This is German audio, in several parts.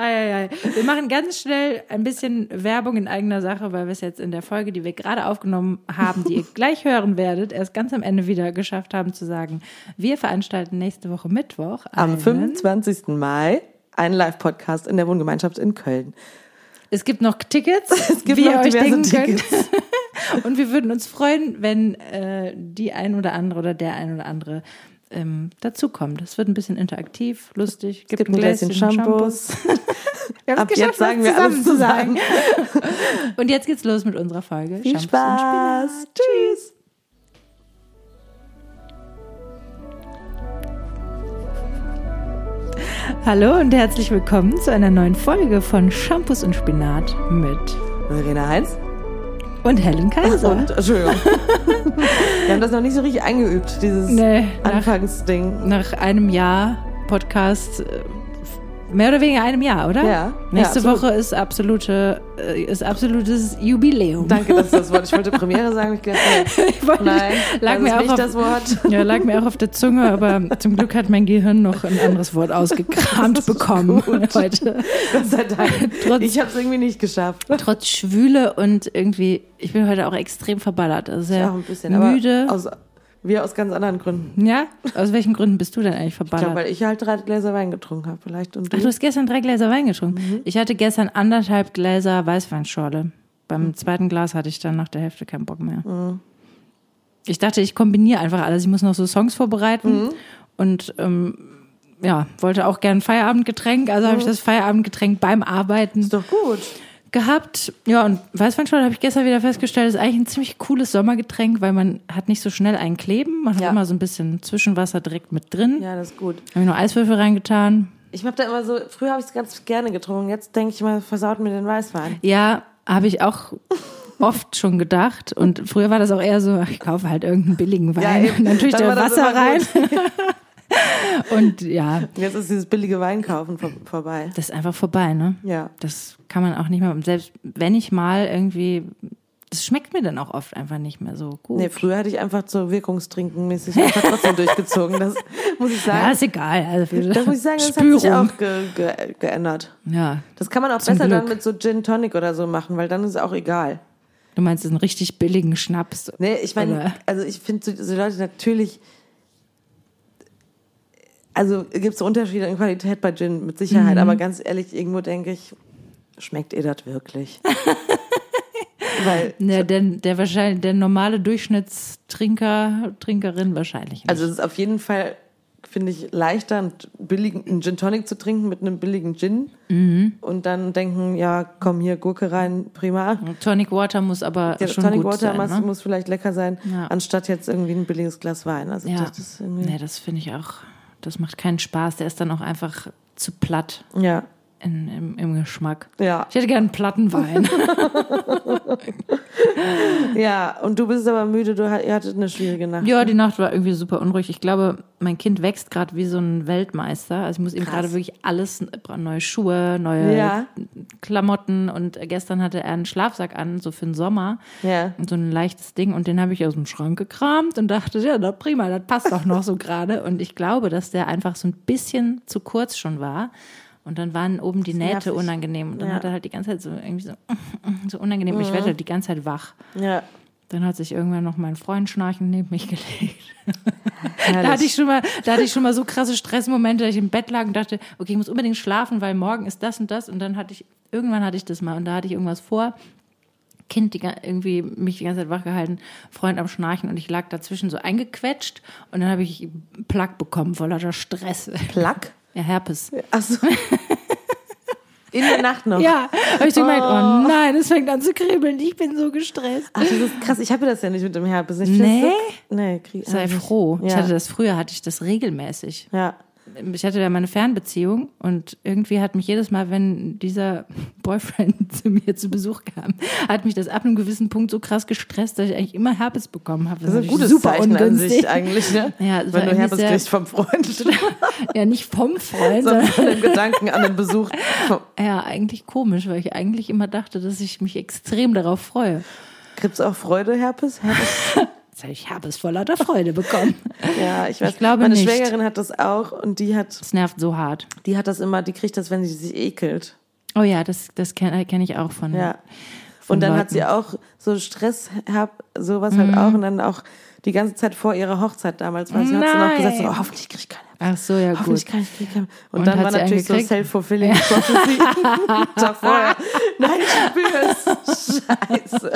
Wir machen ganz schnell ein bisschen Werbung in eigener Sache, weil wir es jetzt in der Folge, die wir gerade aufgenommen haben, die ihr gleich hören werdet, erst ganz am Ende wieder geschafft haben zu sagen, wir veranstalten nächste Woche Mittwoch Am einen- 25. Mai einen Live-Podcast in der Wohngemeinschaft in Köln. Es gibt noch Tickets, Es gibt wie noch ihr euch denken könnt. Tickets. Und wir würden uns freuen, wenn äh, die ein oder andere oder der ein oder andere ähm, dazukommt. Das wird ein bisschen interaktiv, lustig. Es gibt ein Gläschen Shampoos. Wir haben Ab es jetzt geschafft, sagen was wir alles zu sagen. Und jetzt geht's los mit unserer Folge. Viel Shampoos und Spinat. Spaß. Tschüss. Hallo und herzlich willkommen zu einer neuen Folge von Shampoos und Spinat mit Verena Heinz. Und Helen Kaiser. Und, Entschuldigung. wir haben das noch nicht so richtig eingeübt, dieses Nee, nach- Anfangsding. Nach einem Jahr Podcast, äh, mehr oder weniger einem Jahr, oder? Ja, Nächste ja. Woche ist absolute, äh, ist absolutes Jubiläum. Danke, dass du das Wort. Ich wollte Premiere sagen. Ich gedacht, nee, Ich wollte- nein, lag mir auch nicht auf, das Wort. Ja, lag mir auch auf der Zunge, aber zum Glück hat mein Gehirn noch ein anderes Wort ausgekramt bekommen gut. heute. Gott sei Dank. Trotz- Ich habe es irgendwie nicht geschafft. Trotz Schwüle und irgendwie, ich bin heute auch extrem verballert. Also sehr Ja, auch ein bisschen. müde. Aber aus, wir aus ganz anderen Gründen. ja? Aus welchen Gründen bist du denn eigentlich Ich glaube, verballert? weil ich halt drei Gläser Wein getrunken habe. Vielleicht und du. Ach, du hast gestern drei Gläser Wein getrunken. Mhm. Ich hatte gestern anderthalb Gläser Weißweinschorle. Beim zweiten Glas hatte ich dann nach der Hälfte keinen Bock mehr. Mhm. Ich dachte, ich kombiniere einfach alles. Ich muss noch so Songs vorbereiten Mhm. und ähm, ja, wollte auch gern Feierabendgetränk. Also habe ich das Feierabendgetränk beim Arbeiten Mhm. ist doch gut. Gehabt. Ja, und Weißweinschorle habe ich gestern wieder festgestellt, ist eigentlich ein ziemlich cooles Sommergetränk, weil man hat nicht so schnell ein Kleben. Man hat Ja. immer so ein bisschen Zwischenwasser direkt mit drin. Ja, das ist gut. Habe ich noch Eiswürfel reingetan. Ich habe da immer so, früher habe ich es ganz gerne getrunken. Jetzt denke ich mal, versaut mir den Weißwein. Ja, habe ich auch oft schon gedacht. Und früher war das auch eher so, ich kaufe halt irgendeinen billigen Wein. eben. und dann tue ich da Wasser rein. Und ja, Jetzt ist dieses billige Weinkaufen vor, vorbei. das ist einfach vorbei, ne? Ja. Das kann man auch nicht mehr. Selbst wenn ich mal irgendwie, das schmeckt mir dann auch oft einfach nicht mehr so gut. Nee, früher hatte ich einfach so Wirkungstrinken-mäßig einfach trotzdem durchgezogen. Das muss ich ja, sagen. ist egal. Also Das muss ich sagen, das Spürung. hat sich auch ge ge geändert. Ja, Das kann man auch besser dann Glück. mit so Gin Tonic oder so machen, weil dann ist es auch egal. du meinst einen richtig billigen Schnaps. Nee, ich meine, also ich finde so, so Leute natürlich, also gibt es Unterschiede in Qualität bei Gin mit Sicherheit, Mhm. aber ganz ehrlich, irgendwo denke ich, schmeckt ihr das wirklich? Weil, Der, der, der wahrscheinlich, der normale Durchschnittstrinker, Trinkerin wahrscheinlich nicht. also es ist auf jeden Fall, finde ich, leichter, einen billigen Gin Tonic zu trinken mit einem billigen Gin Mhm. und dann denken, ja, komm hier, Gurke rein, prima. Tonic Water muss aber Der schon Tonic gut Water sein, muss, ne? muss vielleicht lecker sein, Ja. anstatt jetzt irgendwie ein billiges Glas Wein. Also Ja, das ist irgendwie, nee, das finde ich auch, das macht keinen Spaß. Der ist dann auch einfach zu platt ja, in, im, im Geschmack. ja. Ich hätte gern Plattenwein. Ja, und du bist aber müde, du hat- ihr hattet eine schwierige Nacht. ja, die Nacht war irgendwie super unruhig. Ich glaube, mein Kind wächst gerade wie so ein Weltmeister. Also ich muss ihm Krass. gerade wirklich alles, neue Schuhe, neue Ja. Klamotten und gestern hatte er einen Schlafsack an, so für den Sommer. Ja. Und so ein leichtes Ding und den habe ich aus dem Schrank gekramt und dachte, ja, na prima, das passt doch noch so gerade. Und ich glaube, dass der einfach so ein bisschen zu kurz schon war. Und dann waren oben die Nähte nervig. unangenehm. Und dann Ja. hat er halt die ganze Zeit so irgendwie so, so unangenehm. Und Ich werde halt die ganze Zeit wach. Ja. Dann hat sich irgendwann noch mein Freund schnarchend neben mich gelegt. Da hatte ich schon mal, da hatte ich schon mal so krasse Stressmomente, dass ich im Bett lag und dachte, okay, ich muss unbedingt schlafen, weil morgen ist das und das. Und dann hatte ich, irgendwann hatte ich das mal und da hatte ich irgendwas vor. Kind die, irgendwie mich die ganze Zeit wach gehalten, Freund am Schnarchen und ich lag dazwischen so eingequetscht und dann habe ich Plack bekommen vor lauter Stress. Plack? Ja, Herpes. Achso. In der Nacht noch. Ja, habe ich so gemeint, oh nein, es fängt an zu kribbeln, ich bin so gestresst. Ach, das ist krass. Ich habe das ja nicht mit dem Herpes. Ich Nee? so- Nee, krieg Sei ich froh. Ich Ja. hatte das früher, hatte ich das regelmäßig. Ja. Ich hatte ja meine Fernbeziehung und irgendwie hat mich jedes Mal, wenn dieser Boyfriend zu mir zu Besuch kam, hat mich das ab einem gewissen Punkt so krass gestresst, dass ich eigentlich immer Herpes bekommen habe. Das ist ein gutes Zeichen an sich eigentlich, ne? Ja, es Wenn du Herpes kriegst vom Freund. Ja, nicht vom Freund, sondern von dem Gedanken an den Besuch. ja, eigentlich komisch, weil ich eigentlich immer dachte, dass ich mich extrem darauf freue. Gibt's auch Freude, Herpes? Herpes? Ich habe es vor lauter Freude bekommen. Ja, ich weiß. Ich glaube meine nicht. Schwägerin hat das auch und die hat, Das nervt so hart. die hat das immer, die kriegt das, wenn sie sich ekelt. Oh ja, das, das kenne kenn ich auch von. Ja. von Und dann hat Leuten. sie auch so Stress, hab, sowas Mhm. halt auch und dann auch die ganze Zeit vor ihrer Hochzeit damals, weil sie hat sie noch gesagt, so, oh, hoffentlich krieg ich keine. Ach so, ja Hoffentlich gut. kann ich krieg. Und, Und dann war natürlich so self-fulfilling prophecy. Tag vorher. Nein, ich spür's. Scheiße.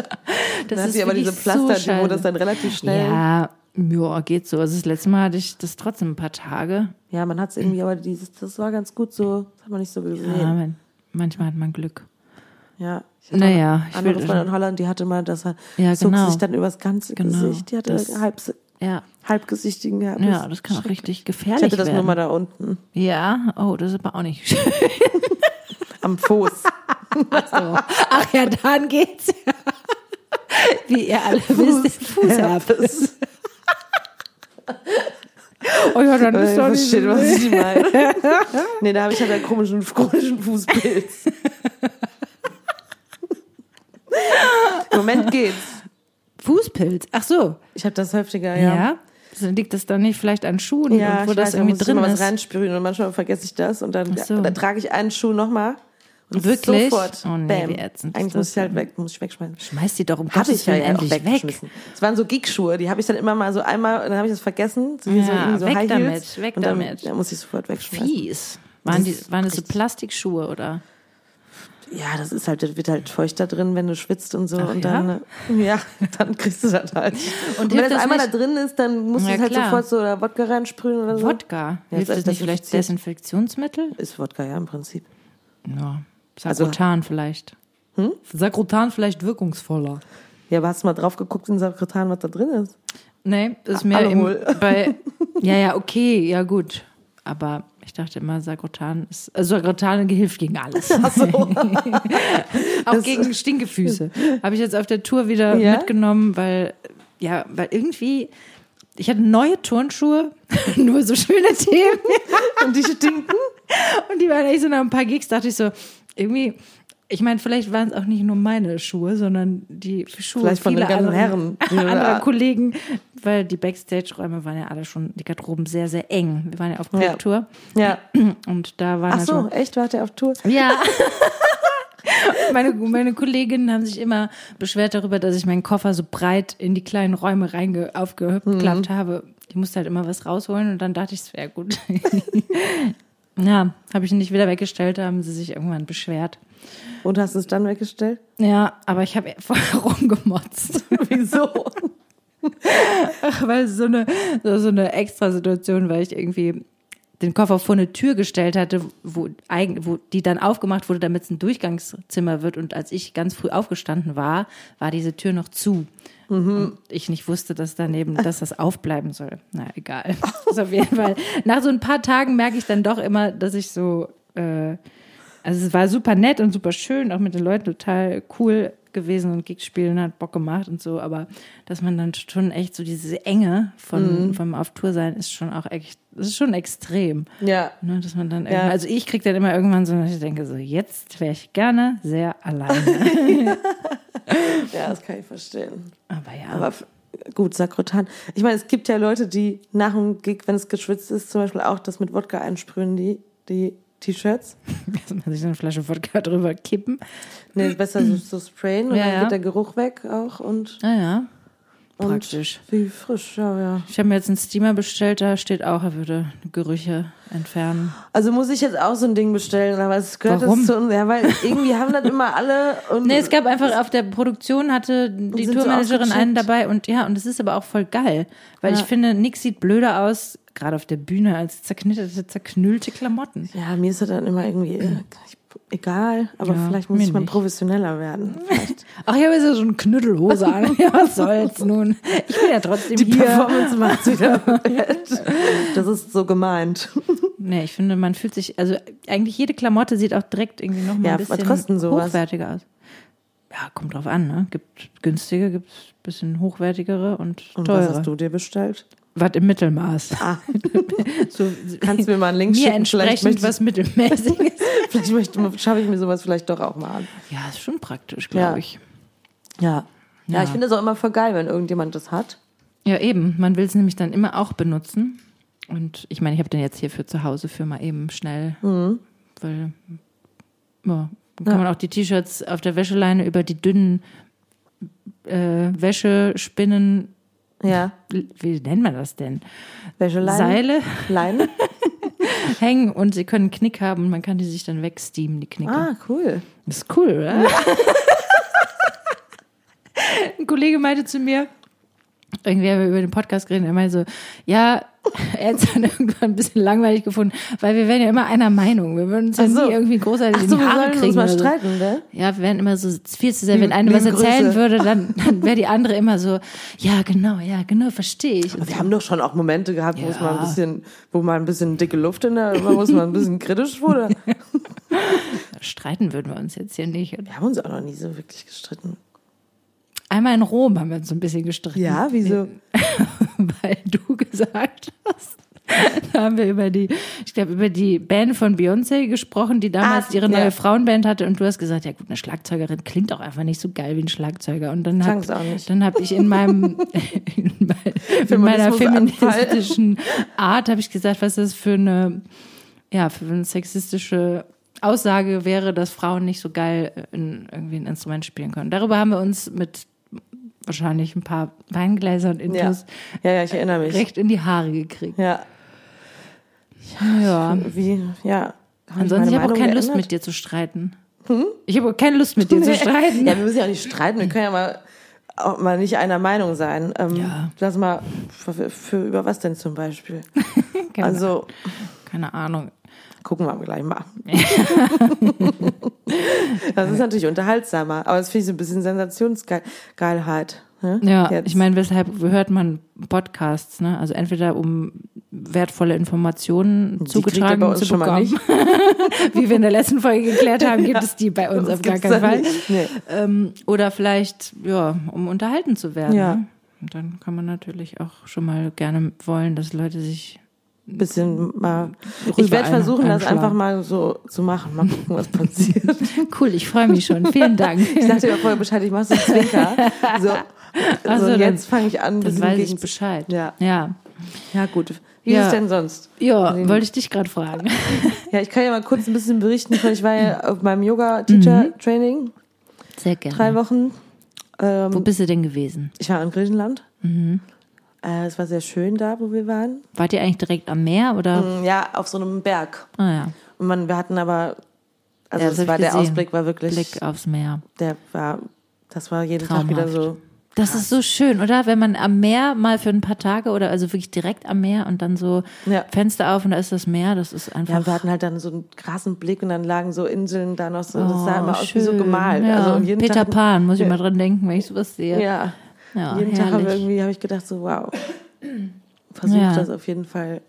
Das dann ist aber diese so Pflaster, die, wo das dann relativ schnell. Ja, ja, geht so. Also das letzte Mal hatte ich das trotzdem ein paar Tage. Ja, man hat es irgendwie, aber dieses, das war ganz gut so, das hat man nicht so gesehen. Ja, man, manchmal hat man Glück. Ja. Ich hatte Naja, ich andere will- Freundin in Holland, die hatte mal das, Ja, zog genau. sich dann übers ganze Genau, Gesicht. Die hatte das- halb, Ja, halbgesichtigen Herpes. ja, das kann auch richtig Ich gefährlich hatte das werden. nur mal da unten, ja, oh, das ist aber auch nicht schön. am Fuß. Ach ja, dann geht's ja. Wie ihr alle wisst, Fußherpes. Oh ja, dann ist Äh, doch nicht versteht, so was ich meine. nee, da habe ich halt einen komischen, chronischen Fußpilz. Im Moment geht's. Fußpilz. Ach so, Ich habe das häufiger, ja. ja. Also liegt das dann nicht vielleicht an Schuhen, Ja, und wo das weiß, irgendwie drin immer was ist? reinsprühen und manchmal vergesse ich das und dann, so. dann trage ich einen Schuh nochmal und Wirklich? sofort, Oh nee, bam. wie ätzend ist Eigentlich muss ich halt weg, muss ich wegschmeißen. Schmeiß die doch um Habe Gottes ich ja, ja auch endlich weg. weggeschmissen. Es waren so Geek-Schuhe, die habe ich dann immer mal so einmal dann habe ich das vergessen. So so, Ja, irgendwie so weg damit, weg und dann, damit. Ja, muss ich sofort wegschmeißen. Fies. Waren, die, ist waren das so Plastikschuhe oder? Ja, das ist halt, das wird halt feuchter drin, wenn du schwitzt und so. Ach und ja? dann, äh, ja, dann kriegst du das halt. Und, wenn hilft das das einmal nicht- da drin ist, dann musst du Ja, es halt sofort so oder Wodka reinsprühen oder so. Wodka. Ja, Hilft das das nicht vielleicht. Desinfektionsmittel? Ist Wodka, ja, im Prinzip. Ja. Also- Sakrotan vielleicht. Hm? Sakrotan vielleicht wirkungsvoller. Ja, aber hast du mal drauf geguckt in Sakrotan, was da drin ist? Nee, das ist mir im, Alkohol. bei. Ja, ja, okay, ja gut. Aber ich dachte immer, Sakrotan ist. Also Sakrotan hilft gegen alles. Auch gegen Stinkefüße. Habe ich jetzt auf der Tour wieder Ja? mitgenommen, weil, ja, weil irgendwie. Ich hatte neue Turnschuhe, nur so schöne Themen. Und die stinken? Und die waren echt so nach ein paar Gigs, dachte ich so, irgendwie, ich meine, vielleicht waren es auch nicht nur meine Schuhe, sondern die Schuhe Vielleicht von den ganzen anderen- Herren. anderer. Kollegen, weil die Backstage-Räume waren ja alle schon, die Garderoben sehr, sehr eng. Wir waren ja auf Ja. Clubtour Ja. und da waren Ach also, so, echt? Wart ihr auf Tour? ja. Meine, meine Kolleginnen haben sich immer beschwert darüber, dass ich meinen Koffer so breit in die kleinen Räume reinge aufgeklappt Mhm. habe. Ich musste halt immer was rausholen und dann dachte ich, es wäre gut. ja, habe ich ihn nicht wieder weggestellt, da haben sie sich irgendwann beschwert. Und hast du es dann weggestellt? Ja, aber ich habe vorher rumgemotzt. Wieso? Ach, weil es so eine, so, eine extra Situation, weil ich irgendwie den Koffer vor eine Tür gestellt hatte, wo, wo die dann aufgemacht wurde, damit es ein Durchgangszimmer wird. Und als ich ganz früh aufgestanden war, war diese Tür noch zu. Und ich nicht wusste, dass daneben, dass das aufbleiben soll. Na, egal. Also auf jeden Fall. Nach so ein paar Tagen merke ich dann doch immer, dass ich so, äh, also es war super nett und super schön, auch mit den Leuten total cool gewesen und Gigs spielen hat Bock gemacht und so, aber dass man dann schon echt so diese Enge von, vom auf Tour sein ist schon auch echt, das ist schon extrem. Ja. Ne, dass man dann Ja. also ich krieg dann immer irgendwann so, dass ich denke so, jetzt wäre ich gerne sehr alleine. Ja, das kann ich verstehen. aber ja. Aber gut, Sakrotan. Ich meine, es gibt ja Leute, die nach dem Gig, wenn es geschwitzt ist, zum Beispiel auch das mit Wodka einsprühen, die, die T-Shirts. Dass man sich eine Flasche Wodka drüber kippen. Nee, besser so, so sprayen und Ja, dann ja. geht der Geruch weg auch und, Naja, und praktisch. wie frisch, ja, ja. Ich habe mir jetzt einen Steamer bestellt, da steht auch, er würde Gerüche entfernen. Also muss ich jetzt auch so ein Ding bestellen, aber es gehört Warum? jetzt zu uns, ja, weil irgendwie haben das immer alle und Nee, es gab einfach auf der Produktion hatte die so Tourmanagerin einen dabei und ja, und es ist aber auch voll geil, weil Ja. ich finde, nix sieht blöder aus, gerade auf der Bühne, als zerknitterte, zerknüllte Klamotten. ja, mir ist das dann immer irgendwie äh, egal, aber Ja, vielleicht muss ich mal nicht. professioneller werden. Vielleicht Ach, ich habe jetzt so eine Knüttelhose an. Ja, was soll's nun? Ich bin ja trotzdem die hier. Performance macht wieder. Das ist so gemeint. Nee, ich finde, man fühlt sich, also eigentlich jede Klamotte sieht auch direkt irgendwie noch mal Ja, ein bisschen sowas? hochwertiger aus. Ja, kommt drauf an, ne? Gibt günstige, gibt ein bisschen hochwertigere und, Und was hast du dir bestellt? Was im Mittelmaß. Ah, So, kannst du mir mal einen Link mir schicken? Entsprechend möchte, was Mittelmäßiges. vielleicht möchte, schaffe ich mir sowas vielleicht doch auch mal an. ja, ist schon praktisch, glaube Ja. ich. Ja. Ja, Ja. ich finde es auch immer voll geil, wenn irgendjemand das hat. Ja, eben. Man will es nämlich dann immer auch benutzen. Und ich meine, ich habe den jetzt hier für zu Hause für mal eben schnell, weil ja, dann kann man auch die T-Shirts auf der Wäscheleine über die dünnen äh, Wäschespinnen, Ja. wie nennt man das denn? Wäscheleinen. Seile Leinen. hängen und sie können einen Knick haben und man kann die sich dann wegsteamen, die Knicke. Ah, cool. Das ist cool, oder? Ein Kollege meinte zu mir, irgendwie haben wir über den Podcast geredet, er meinte so, ja, er hat es dann irgendwann ein bisschen langweilig gefunden, weil wir wären ja immer einer Meinung. Wir würden uns ja so. nie irgendwie großartig Ach in so, die wir Haare uns kriegen. mal oder so. streiten, ne? Ja, wir wären immer so viel zu sehr, wenn eine was erzählen Grüße. würde, dann, dann wäre die andere immer so, ja, genau, ja, genau, verstehe ich. Und Wir haben doch schon auch Momente gehabt, wo es Ja. mal ein bisschen, wo mal ein bisschen dicke Luft in der, wo es mal ein bisschen kritisch wurde. streiten würden wir uns jetzt hier nicht. Wir haben uns auch noch nie so wirklich gestritten. Einmal in Rom haben wir uns so ein bisschen gestritten. Ja, wieso? weil du gesagt hast. Da haben wir über die, ich glaube, über die Band von Beyoncé gesprochen, die damals Ah, ihre ja. neue Frauenband hatte. Und du hast gesagt, ja gut, eine Schlagzeugerin klingt auch einfach nicht so geil wie ein Schlagzeuger. Und dann habe hab ich in meinem in, in meiner feministischen Art habe ich gesagt, was das für eine ja für eine sexistische Aussage wäre, dass Frauen nicht so geil in, irgendwie ein Instrument spielen können. Darüber haben wir uns mit wahrscheinlich ein paar Weingläsern Ja. Intus ja, ja, ich erinnere mich. recht in die Haare gekriegt. Ja. Ja. Wie, ja. Hab Ansonsten, ich habe auch Meinung keine Lust geändert? mit dir zu streiten. Ich habe auch keine Lust mit dir zu streiten. Ja, wir müssen ja auch nicht streiten. Wir können ja mal, auch mal nicht einer Meinung sein. Ähm, Ja. Lass mal, für, für, über was denn zum Beispiel? Keine, Also, keine Ahnung. Gucken wir gleich mal. das ist natürlich unterhaltsamer, aber es finde ich so ein bisschen Sensationsgeilheit. Ne? Ja, Jetzt. ich meine, weshalb hört man Podcasts, ne? Also entweder um wertvolle Informationen Die zugetragen bei uns zu schon mal bekommen, wie wir in der letzten Folge geklärt haben, gibt es die bei uns Das auf gar keinen Fall. nicht. Nee. Ähm, oder vielleicht, ja, um unterhalten zu werden. Ja. Ne? Und dann kann man natürlich auch schon mal gerne wollen, dass Leute sich bisschen mal. Ich werde versuchen, das einfach mal so zu machen. Mal gucken, was passiert. Cool, ich freue mich schon. Vielen Dank. Ich dachte ja vorher Bescheid, ich mache so Zwinker. So, Ach so jetzt fange ich an. Dann weiß ich Bescheid. Ja. Ja, Ja, gut. Wie Ja. ist es denn sonst? ja Den- wollte ich dich gerade fragen. Ja, ich kann ja mal kurz ein bisschen berichten. Ich war ja auf meinem Yoga-Teacher-Training Sehr gerne. drei Wochen. Wo Ähm, bist du denn gewesen? ich war in Griechenland. Äh, es war sehr schön da, wo wir waren. Wart ihr eigentlich direkt am Meer oder? Mm, Ja, auf so einem Berg. Ah ja, Und man, wir hatten aber, also Ja, das war der. Ausblick war wirklich, Blick aufs Meer. der war, das war jeden Tag wieder Traumhaft. so. Das ist so schön, oder? Wenn man am Meer mal für ein paar Tage oder also wirklich direkt am Meer und dann so Ja. Fenster auf und da ist das Meer, das ist einfach. Ja, wir hatten halt dann so einen krassen Blick und dann lagen so Inseln da noch so. das sah Oh, immer aus wie so schön. gemalt. Ja. Also jeden Peter Tag, Pan, muss ich mal dran denken, wenn ich sowas sehe. Ja. Ja, jeden Tag habe herrlich. irgendwie habe ich gedacht so wow. Versuch Ja. das auf jeden Fall.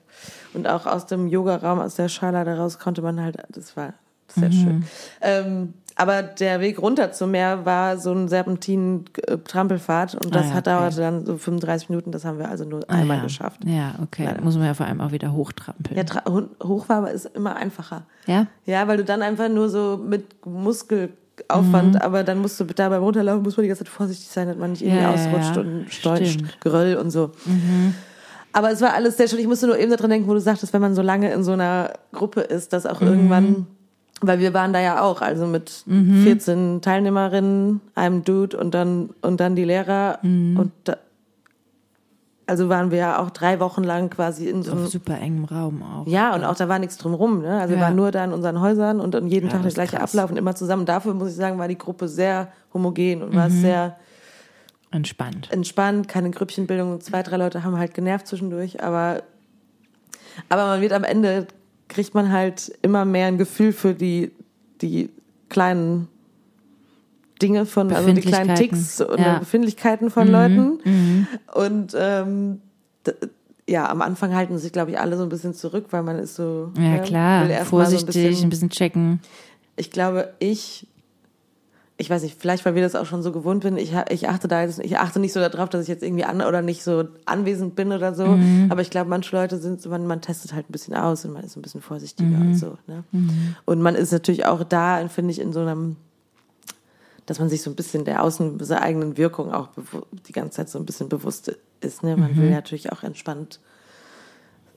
Und auch aus dem Yoga-Raum, aus der Schala daraus konnte man halt, das war sehr Mhm. schön. Ähm, aber der Weg runter zum Meer war so ein Serpentin-Trampelfahrt und Ah das ja, hat okay. dauerte dann so 35 Minuten. Das haben wir also nur Ah, einmal ja. geschafft. Ja, okay. Leider. Muss man ja vor allem auch wieder hochtrampeln. Ja, hoch war aber ist immer einfacher. Ja? Ja, weil du dann einfach nur so mit Muskelaufwand, Mhm. aber dann musst du da beim Runterlaufen, muss man die ganze Zeit vorsichtig sein, dass man nicht irgendwie Ja, ausrutscht ja. und. Mhm. Geröll und so. Aber es war alles sehr schön. Ich musste nur eben daran denken, wo du sagtest, wenn man so lange in so einer Gruppe ist, dass Mhm. auch irgendwann, weil wir waren da ja auch, also mit Mhm. 14 Teilnehmerinnen, einem Dude und dann, und dann die Lehrer Mhm. und da, also waren wir ja auch drei Wochen lang quasi in so einem super engem Raum auch. ja, und auch da war nichts drumrum. Ne? Also wir Ja. waren nur da in unseren Häusern und dann jeden Ja, Tag der gleiche krass. Ablauf und immer zusammen. Dafür muss ich sagen, war die Gruppe sehr homogen und Mhm. war sehr Entspannt. entspannt, keine Grüppchenbildung. Zwei, drei Leute haben halt genervt zwischendurch, aber, aber man wird am Ende, kriegt man halt immer mehr ein Gefühl für die, die kleinen Dinge von, also die kleinen. Ticks und Ja. Mhm. Befindlichkeiten von Leuten. Und ähm, ja, am Anfang halten sich, glaube ich, alle so ein bisschen zurück, weil man ist so. Ja, ne, klar. mal so Vorsichtig, ein bisschen, ein bisschen checken. ich glaube, ich, ich weiß nicht, vielleicht weil wir das auch schon so gewohnt sind, ich, ich achte da jetzt, ich achte nicht so darauf, dass ich jetzt irgendwie an oder nicht so anwesend bin oder so. Mhm. Aber ich glaube, manche Leute sind so, man, man testet halt ein bisschen aus und man ist ein bisschen vorsichtiger Mhm. und so. Ne? Und man ist natürlich auch da, finde ich, in so einem dass man sich so ein bisschen der außen seiner eigenen Wirkung auch die ganze Zeit so ein bisschen bewusst ist. Ne? Man will natürlich auch entspannt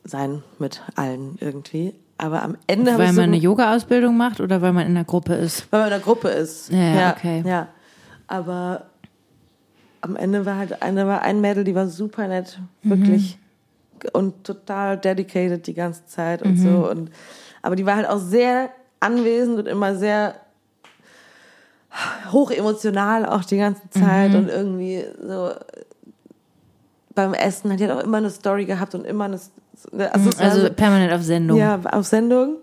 sein mit allen irgendwie. Aber am Ende Weil ich so man eine Yoga-Ausbildung macht oder weil man in einer Gruppe ist? weil man in der Gruppe ist. Ja, ja, okay. Ja. Aber am Ende war halt eine, war ein Mädel, die war super nett, wirklich. Und total dedicated die ganze Zeit und so. Und, aber die war halt auch sehr anwesend und immer sehr hochemotional auch die ganze Zeit und irgendwie so beim Essen hat die hat auch immer eine Story gehabt und immer eine, also, es war Also so- permanent auf Sendung. ja, auf Sendung.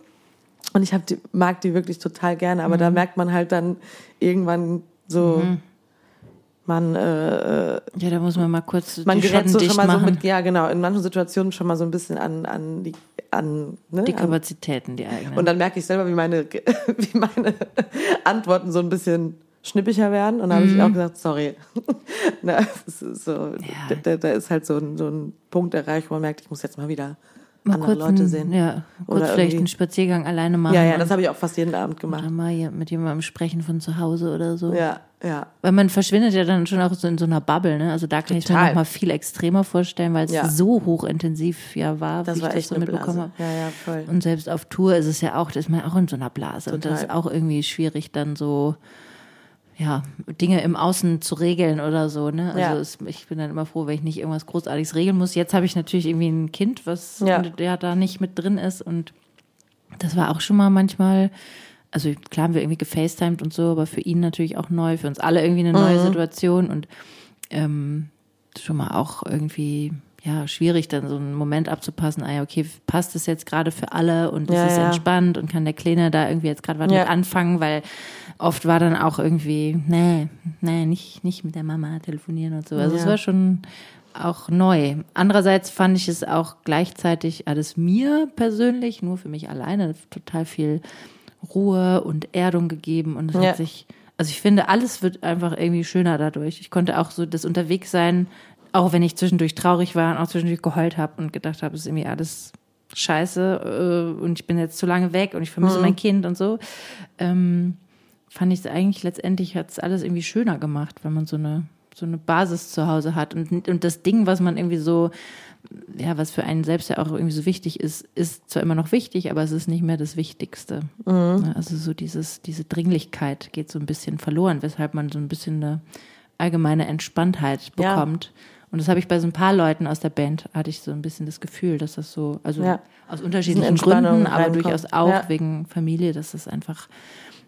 Und ich hab die, mag die wirklich total gerne, aber Mhm. da merkt man halt dann irgendwann so, man, äh, Ja, da muss man mal kurz man die gerät so schon mal so machen. mit, ja genau, in manchen Situationen schon mal so ein bisschen an, an die, an, ne, die Kapazitäten, die eigenen. und dann merke ich selber, wie meine, wie meine Antworten so ein bisschen schnippiger werden. Und da habe ich auch gesagt, sorry. Na, so, Mhm. Ja. da, da ist halt so ein, so ein Punkt erreicht, wo man merkt, ich muss jetzt mal wieder mal andere kurz Leute einen- sehen. Ja, kurz Oder vielleicht irgendwie- einen Spaziergang alleine machen. Ja, ja, das habe ich auch fast jeden Abend gemacht. oder mal mit jemandem sprechen von zu Hause oder so. Ja, ja. Weil man verschwindet ja dann schon auch so in so einer Bubble, ne? Also da kann ich mir Total. noch mal viel extremer vorstellen, weil es Ja. so hochintensiv ja war, Das wie war ich das so mitbekommen habe. Ja, ja, voll. Und selbst auf Tour ist es ja auch, da ist man auch in so einer Blase. Und das ist Total. auch irgendwie schwierig, dann so, ja, Dinge im Außen zu regeln oder so, ne? Also Ja. es, ich bin dann immer froh, wenn ich nicht irgendwas Großartiges regeln muss. Jetzt habe ich natürlich irgendwie ein Kind, was Ja. der da nicht mit drin ist und das war auch schon mal manchmal, also klar haben wir irgendwie gefacetimed und so, aber für ihn natürlich auch neu, für uns alle irgendwie eine neue Situation und ähm, schon mal auch irgendwie ja schwierig, dann so einen Moment abzupassen. Ah ja, okay, passt es jetzt gerade für alle und es Ja, ist ja. entspannt und kann der Kleine da irgendwie jetzt gerade was Ja. mit anfangen, weil oft war dann auch irgendwie, nee, nee, nicht, nicht mit der Mama telefonieren und so. Also es war schon auch neu. Andererseits fand ich es auch gleichzeitig, hat es mir persönlich, nur für mich alleine, total viel Ruhe und Erdung gegeben und es hat sich, also ich finde, alles wird einfach irgendwie schöner dadurch. Ich konnte auch so das Unterwegssein, auch wenn ich zwischendurch traurig war und auch zwischendurch geheult habe und gedacht habe, es ist irgendwie alles scheiße äh, und ich bin jetzt zu lange weg und ich vermisse mein Kind und so, ähm, fand ich es eigentlich letztendlich hat es alles irgendwie schöner gemacht, wenn man so eine so eine Basis zu Hause hat und, und das Ding, was man irgendwie so ja, was für einen selbst ja auch irgendwie so wichtig ist, ist zwar immer noch wichtig, aber es ist nicht mehr das Wichtigste. Ja, Also so dieses, diese Dringlichkeit geht so ein bisschen verloren, weshalb man so ein bisschen eine allgemeine Entspanntheit Ja. Und das habe ich bei so ein paar Leuten aus der Band, hatte ich so ein bisschen das Gefühl, dass das so, also Ja. aus unterschiedlichen Gründen, aber durchaus auch Ja. wegen Familie, dass das einfach,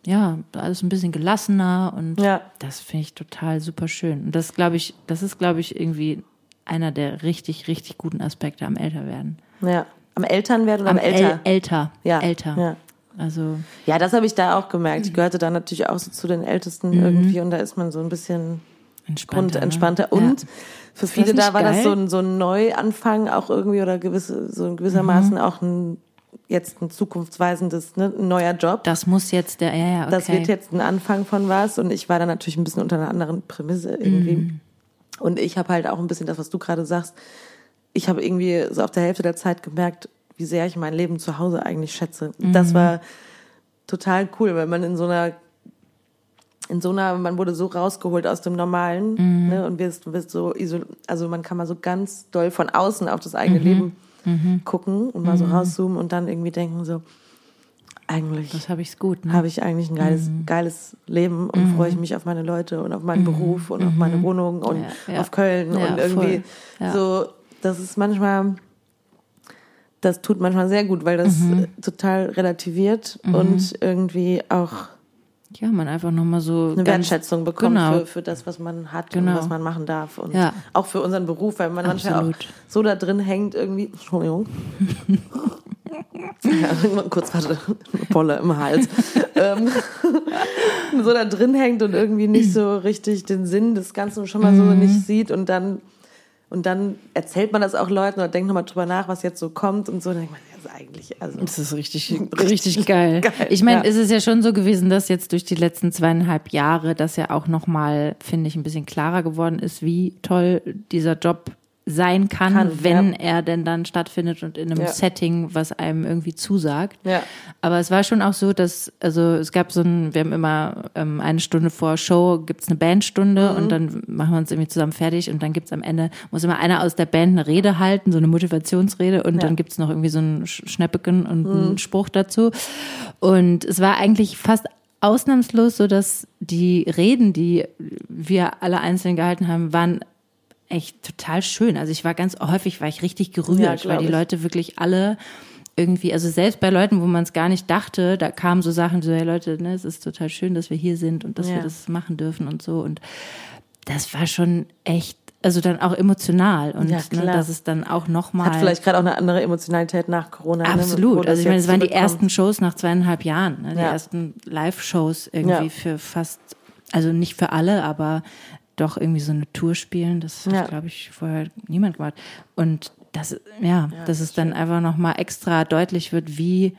ja, alles ein bisschen gelassener und Ja. das finde ich total super schön. Und das glaube ich, das ist, glaube ich, irgendwie einer der richtig, richtig guten Aspekte am Älterwerden. Ja. Am Elternwerden oder am, Am Älter? äl älter. ja. Älter. Ja. Also, ja, das habe ich da auch gemerkt. Ich gehörte da natürlich auch so zu den Ältesten irgendwie und da ist man so ein bisschen entspannter. grundentspannter. Ne? Und Ja. Für viele da war das geil? so ein, so ein Neuanfang auch irgendwie oder gewisse, so gewissermaßen Mhm. auch ein, jetzt ein zukunftsweisendes, ne, ein neuer Job. Das muss jetzt der, ja, ja, okay. Das wird jetzt ein Anfang von was und ich war da natürlich ein bisschen unter einer anderen Prämisse irgendwie. Mhm. Und ich habe halt auch ein bisschen das, was du gerade sagst. Ich habe irgendwie so auf der Hälfte der Zeit gemerkt, wie sehr ich mein Leben zu Hause eigentlich schätze. Mhm. Das war total cool, weil man in so einer in so einer, man wurde so rausgeholt aus dem Normalen Mhm. ne, und wirst, wirst so also man kann mal so ganz doll von außen auf das Mhm. eigene Leben gucken und mal so rauszoomen und dann irgendwie denken so, eigentlich Das habe ich's gut, ne? habe ich eigentlich ein geiles, Mhm. geiles Leben und freue ich mich auf meine Leute und auf meinen Beruf und auf meine Wohnung und Mhm. Ja, ja. auf Köln Ja, und irgendwie so, das ist manchmal, das tut manchmal sehr gut, weil das Mhm. total relativiert und irgendwie auch ja, man einfach nochmal so eine Wertschätzung bekommt genau. für, für das, was man hat Genau. und was man machen darf und Ja. auch für unseren Beruf, weil man manchmal auch Absolut. so da drin hängt irgendwie, Entschuldigung. ja, kurz warte, Polle im Hals. ähm, so da drin hängt und irgendwie nicht so richtig den Sinn des Ganzen schon mal so Mhm. nicht sieht und dann und dann erzählt man das auch Leuten oder denkt nochmal drüber nach, was jetzt so kommt und so. Dann denkt man, eigentlich, also. Das ist richtig, Richtig richtig geil. geil, Ich meine, ja. es ist ja schon so gewesen, dass jetzt durch die letzten zweieinhalb Jahre das ja auch nochmal, finde ich, ein bisschen klarer geworden ist, wie toll dieser Job sein kann, Kann, wenn ja. er denn dann stattfindet und in einem Ja. Setting, was einem irgendwie zusagt. Ja. Aber es war schon auch so, dass, also es gab so ein, wir haben immer ähm, eine Stunde vor Show gibt's eine Bandstunde und dann machen wir uns irgendwie zusammen fertig und dann gibt's am Ende, muss immer einer aus der Band eine Rede halten, so eine Motivationsrede und dann gibt's noch irgendwie so ein Sch- Schnäppeken und einen Spruch dazu. Und es war eigentlich fast ausnahmslos so, dass die Reden, die wir alle einzeln gehalten haben, waren echt total schön. Also ich war ganz häufig war ich richtig gerührt, Ja, weil die ich. Leute wirklich alle irgendwie, also selbst bei Leuten, wo man es gar nicht dachte, da kamen so Sachen, so, hey Leute, ne, es ist total schön, dass wir hier sind und dass wir Ja. das machen dürfen und so. Und das war schon echt, also dann auch emotional und Ja, ne, dass es dann auch nochmal. Hat vielleicht gerade auch eine andere Emotionalität nach Corona. ne, Absolut. das Also ich meine, es waren die ersten Shows nach zweieinhalb Jahren, ne? die Ja. ersten Live-Shows irgendwie für fast, also nicht für alle, aber doch irgendwie so eine Tour spielen. Das Ja. hat, glaube ich, vorher niemand gemacht. Und das, ja, dass es dann einfach nochmal extra deutlich wird, wie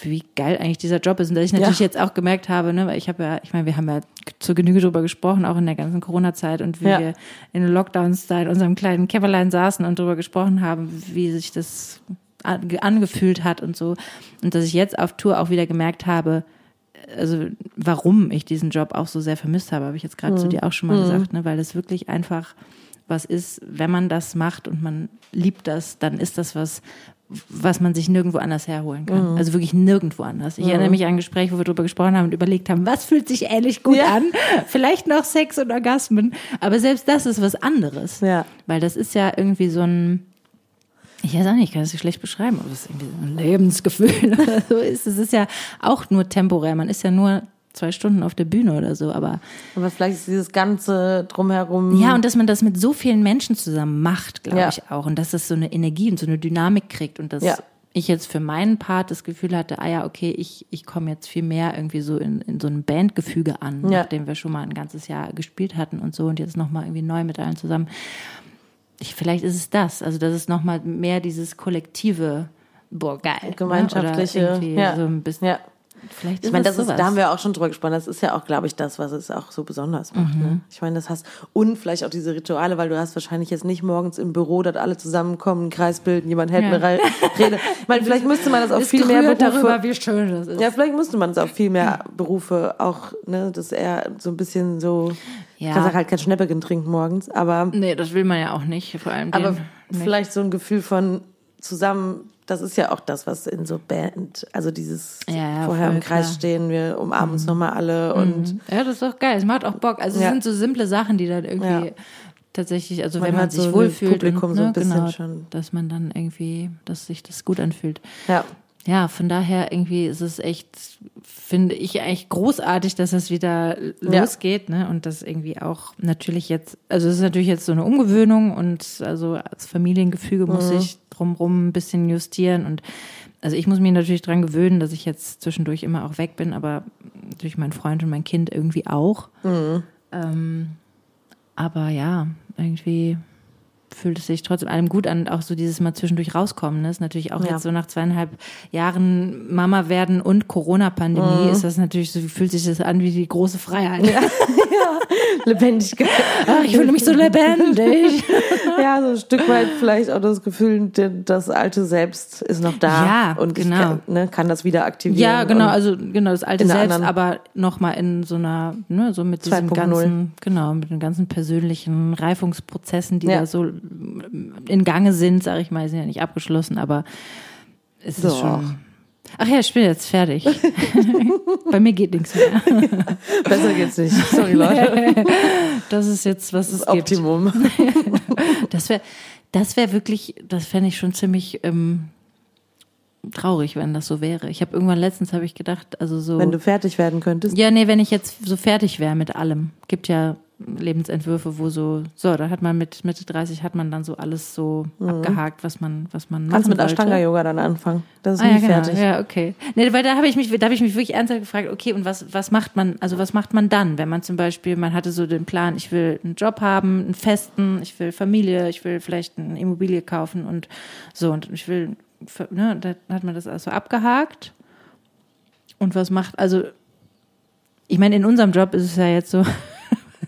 wie geil eigentlich dieser Job ist. Und dass ich natürlich Ja. jetzt auch gemerkt habe, ne, weil ich habe ja, ich meine, wir haben ja zur Genüge drüber gesprochen, auch in der ganzen Corona-Zeit und wie Ja. wir in den Lockdowns da in unserem kleinen Kämmerlein saßen und drüber gesprochen haben, wie sich das ange- angefühlt hat und so. Und dass ich jetzt auf Tour auch wieder gemerkt habe, also warum ich diesen Job auch so sehr vermisst habe, habe ich jetzt gerade zu dir auch schon mal gesagt, ne, weil es wirklich einfach was ist, wenn man das macht und man liebt das, dann ist das was, was man sich nirgendwo anders herholen kann. Also wirklich nirgendwo anders. Ich erinnere mich an ein Gespräch, wo wir darüber gesprochen haben und überlegt haben, was fühlt sich ähnlich gut Ja. an? Vielleicht noch Sex und Orgasmen, aber selbst das ist was anderes. Ja. Weil das ist ja irgendwie so ein, ich weiß auch nicht, ich kann das so schlecht beschreiben, aber das ist irgendwie so ein Lebensgefühl oder so ist. Es ist ja auch nur temporär. Man ist ja nur zwei Stunden auf der Bühne oder so, aber Aber vielleicht ist dieses ganze drumherum. ja, und dass man das mit so vielen Menschen zusammen macht, glaube Ja. ich auch. Und dass das so eine Energie und so eine Dynamik kriegt. Und dass Ja. ich jetzt für meinen Part das Gefühl hatte, ah ja, okay, ich, ich komme jetzt viel mehr irgendwie so in, in so ein Bandgefüge an, Ja. nachdem wir schon mal ein ganzes Jahr gespielt hatten und so und jetzt nochmal irgendwie neu mit allen zusammen. Ich, vielleicht ist es das, also das ist nochmal mehr dieses kollektive, boah, geil. ne? gemeinschaftliche. Irgendwie ja. so ein bisschen. ja. Vielleicht ist Ich meine, es das ist, da haben wir auch schon drüber gesprochen. Das ist ja auch, glaube ich, das, was es auch so besonders macht. Ne? Ich meine, das hast und vielleicht auch diese Rituale, weil du hast wahrscheinlich jetzt nicht morgens im Büro, dass alle zusammenkommen, einen Kreis bilden, jemand hält Ja. eine Re- Rede. Ich meine, vielleicht müsste man das Ist viel mehr Berufe. darüber, wie schön das ist. ja, vielleicht müsste man es auf viel mehr Berufe auch, ne, dass er so ein bisschen so. Ja. Kannst halt kein Schnäppchen trinken morgens, aber Nee, das will man ja auch nicht, vor allem aber nicht. vielleicht so ein Gefühl von zusammen, das ist ja auch das, was in so Band, also dieses Ja, ja, vorher im Kreis klar. stehen, wir umarmen uns nochmal alle und Ja, das ist doch geil. Es macht auch Bock. Also es sind so simple Sachen, die dann irgendwie tatsächlich, also Man wenn man sich so wohlfühlt Publikum und, so ein ne, bisschen genau, schon. dass man dann irgendwie, dass sich das gut anfühlt. ja. Ja, von daher irgendwie ist es echt, finde ich eigentlich großartig, dass es wieder Ja. losgeht, ne? Und das irgendwie auch natürlich jetzt, also es ist natürlich jetzt so eine Umgewöhnung und also als Familiengefüge muss Mhm. ich drumrum ein bisschen justieren und also ich muss mich natürlich dran gewöhnen, dass ich jetzt zwischendurch immer auch weg bin, aber natürlich mein Freund und mein Kind irgendwie auch. Mhm. Ähm, aber ja, irgendwie fühlt es sich trotzdem allem gut an, auch so dieses mal zwischendurch rauskommen. Ne? Ist natürlich auch Ja. jetzt so nach zweieinhalb Jahren Mama werden und Corona-Pandemie Mhm. ist das natürlich so, fühlt sich das an wie die große Freiheit. Lebendigkeit. Ach, ich fühle mich so lebendig. ja, so ein Stück weit vielleicht auch das Gefühl, das alte Selbst ist noch da Ja, und genau. kann, ne, kann das wieder aktivieren. ja, genau, also genau das alte Selbst, anderen- aber nochmal in so einer, ne, so mit diesem 2.0. ganzen, genau, mit den ganzen persönlichen Reifungsprozessen, die Ja. da so in Gange sind, sage ich mal, sind ja nicht abgeschlossen, aber es ist Doch. schon. Ach ja, ich bin jetzt fertig. Bei mir geht nichts mehr. besser geht's nicht. Sorry, Leute. Das ist jetzt, was es Das gibt. Optimum. Das wäre, das wäre wirklich, das fände ich schon ziemlich ähm, traurig, wenn das so wäre. Ich habe irgendwann letztens habe ich gedacht, also so. Wenn du fertig werden könntest. ja, nee, wenn ich jetzt so fertig wäre mit allem. Gibt ja Lebensentwürfe, wo so, so, da hat man mit Mitte 30 hat man dann so alles so abgehakt, was man, was man Kannst mit. Ashtanga-Yoga dann anfangen. Das ist Ah, nie ja, genau. fertig. Ja, okay. Nee, weil da habe ich mich, da habe ich mich wirklich ernsthaft gefragt, okay, und was, was macht man, also was macht man dann, wenn man zum Beispiel, man hatte so den Plan, ich will einen Job haben, einen festen, ich will Familie, ich will vielleicht eine Immobilie kaufen und so, und ich will, ne, da hat man das also abgehakt. Und was macht, also, ich meine, in unserem Job ist es ja jetzt so,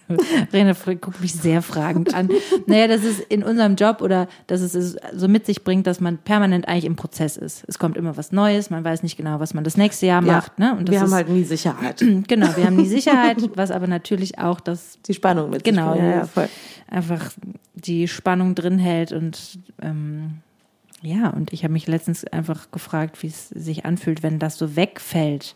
Rene guckt mich sehr fragend an. Naja, das ist in unserem Job oder dass es so mit sich bringt, dass man permanent eigentlich im Prozess ist. Es kommt immer was Neues, man weiß nicht genau, was man das nächste Jahr macht. Ne? Und wir haben ist, halt nie Sicherheit. Genau, wir haben nie Sicherheit, was aber natürlich auch das... Die Spannung mit Genau, ja, ja, voll. einfach die Spannung drin hält und... Ähm, ja, und ich habe mich letztens einfach gefragt, wie es sich anfühlt, wenn das so wegfällt.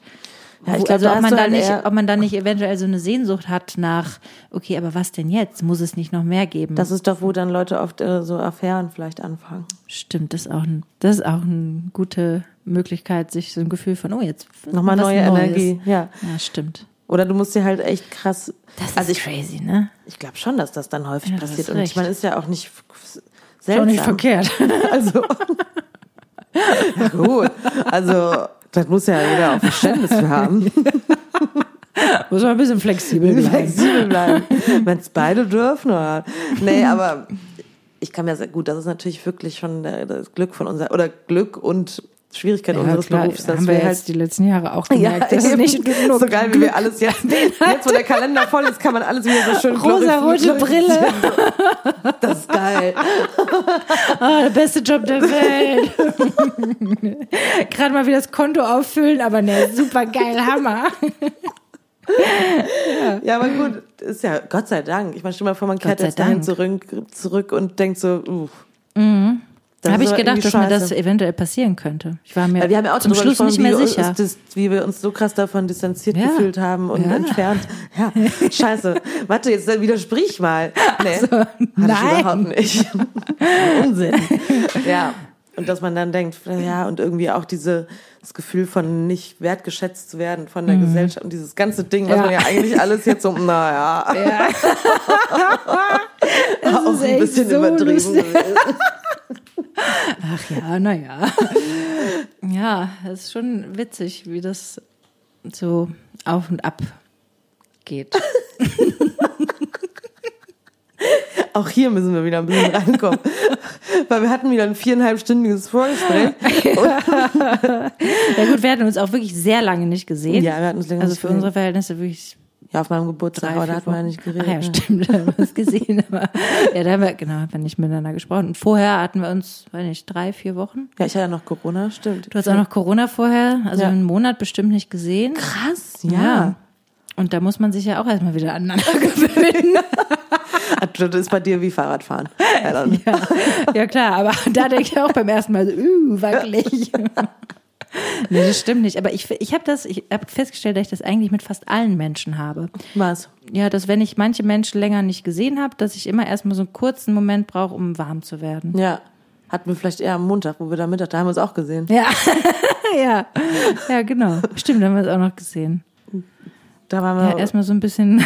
Ja, ich glaube, also ob man da halt nicht, ob man da nicht eventuell so eine Sehnsucht hat nach, okay, aber was denn jetzt? Muss es nicht noch mehr geben? Das ist doch, wo dann Leute oft äh, so Affären vielleicht anfangen. Stimmt, das ist auch ein, das ist auch eine gute Möglichkeit, sich so ein Gefühl von, oh, jetzt nochmal neue Neues. Energie. Ja. ja, stimmt. Oder du musst dir halt echt krass. Das ist also ich, crazy, ne? Ich glaube schon, dass das dann häufig ja, passiert. Und ich meine, ist ja auch nicht seltsam. Schon nicht verkehrt. also. ja, gut. Also das muss ja jeder auch Verständnis für haben. muss man ein bisschen flexibel bleiben. Flexibel bleiben. Wenn es beide dürfen, oder? Nee, aber ich kann mir sehr gut, das ist natürlich wirklich schon das Glück von unser, oder Glück und Schwierigkeit ja, unseres klar, Berufs, dass haben wir, halt die letzten Jahre auch gemerkt, ja, das ist nicht so geil, wie wir alles jetzt, jetzt wo der Kalender voll ist, kann man alles wieder so schön rosa-rote Brille. Das ist geil. Oh, der beste Job der Welt. Gerade mal wieder das Konto auffüllen, aber ne, super geil, Hammer. ja. ja, aber gut, ist ja Gott sei Dank. Ich meine, stell mal vor, man kehrt jetzt dahin zurück, zurück und denkt so, uh. Mhm. Da habe ich gedacht, dass mir das eventuell passieren könnte. Ich war mir ja, wir haben ja auch zum Schluss nicht mehr sicher. Das, wie wir uns so krass davon distanziert ja. gefühlt haben und ja. entfernt. Ja, scheiße. Warte, jetzt widersprich mal. Nee, also, nein. überhaupt nicht. Unsinn. Ja. Und dass man dann denkt, ja, und irgendwie auch diese, das Gefühl von nicht wertgeschätzt zu werden von der mhm. Gesellschaft und dieses ganze Ding, was ja. man ja eigentlich alles jetzt so, naja. Ja. auch ein bisschen so übertrieben. Ach ja, naja. Ja, es ist schon witzig, wie das so auf und ab geht. Auch hier müssen wir wieder ein bisschen reinkommen. Weil wir hatten wieder ein viereinhalbstündiges Vorgespräch. ja gut, wir hatten uns auch wirklich sehr lange nicht gesehen. Ja, wir hatten uns länger Also für unsere Verhältnisse wirklich ja, auf meinem Geburtstag, aber da hatten wir ja nicht geredet. Ach ja, stimmt, da haben wir es gesehen. Aber ja, da haben wir, genau, haben wir nicht miteinander gesprochen. Und vorher hatten wir uns, weiß nicht, drei, vier Wochen. Ja, ich hatte ja noch Corona, stimmt. Du hast auch noch Corona vorher, also ja. einen Monat bestimmt nicht gesehen. Krass, ja. ja. Und da muss man sich ja auch erstmal wieder aneinander gewöhnen. das ist bei dir wie Fahrradfahren. Ja, ja, klar, aber da denke ich auch beim ersten Mal so, uh, wackelig. nee, das stimmt nicht. Aber ich, ich habe das, ich habe festgestellt, dass ich das eigentlich mit fast allen Menschen habe. Was? Ja, dass wenn ich manche Menschen länger nicht gesehen habe, dass ich immer erstmal so einen kurzen Moment brauche, um warm zu werden. Ja. Hatten wir vielleicht eher am Montag, wo wir da Mittag, da haben wir uns auch gesehen. Ja. ja. Ja, genau. Stimmt, da haben wir uns auch noch gesehen. Da waren wir. Ja, erstmal so ein bisschen.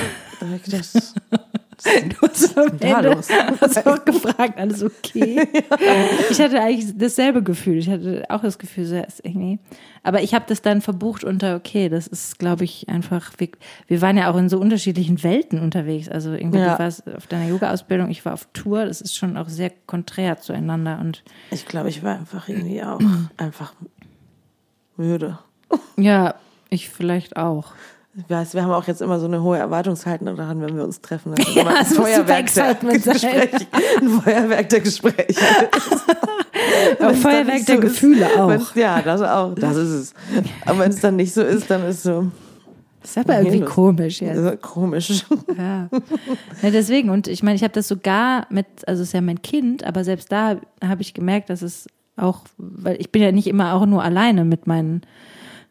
Das, Du hast am Ende hast auch gefragt, alles okay? Ich hatte eigentlich dasselbe Gefühl. Ich hatte auch das Gefühl, so ist irgendwie. Aber ich habe das dann verbucht unter, okay, das ist, glaube ich, einfach, wir, wir, waren ja auch in so unterschiedlichen Welten unterwegs. Also irgendwie, ja. du warst auf deiner Yoga-Ausbildung, ich war auf Tour. Das ist schon auch sehr konträr zueinander. Und ich glaube, ich war einfach irgendwie auch einfach müde. Ja, ich vielleicht auch. Ich weiß, wir haben auch jetzt immer so eine hohe Erwartungshaltung daran, wenn wir uns treffen. Das ja, immer ein Feuerwerk der Gespräche. Ein Feuerwerk der Gespräche. Ein Feuerwerk der so Gefühle ist, auch. Ja, das auch. Das ist es. Aber wenn es dann nicht so ist, dann ist so. Das ist aber irgendwie komisch jetzt. Ja. Komisch. Ja. ja. Deswegen, und ich meine, ich habe das sogar mit, also es ist ja mein Kind, aber selbst da habe ich gemerkt, dass es auch, weil ich bin ja nicht immer auch nur alleine mit meinen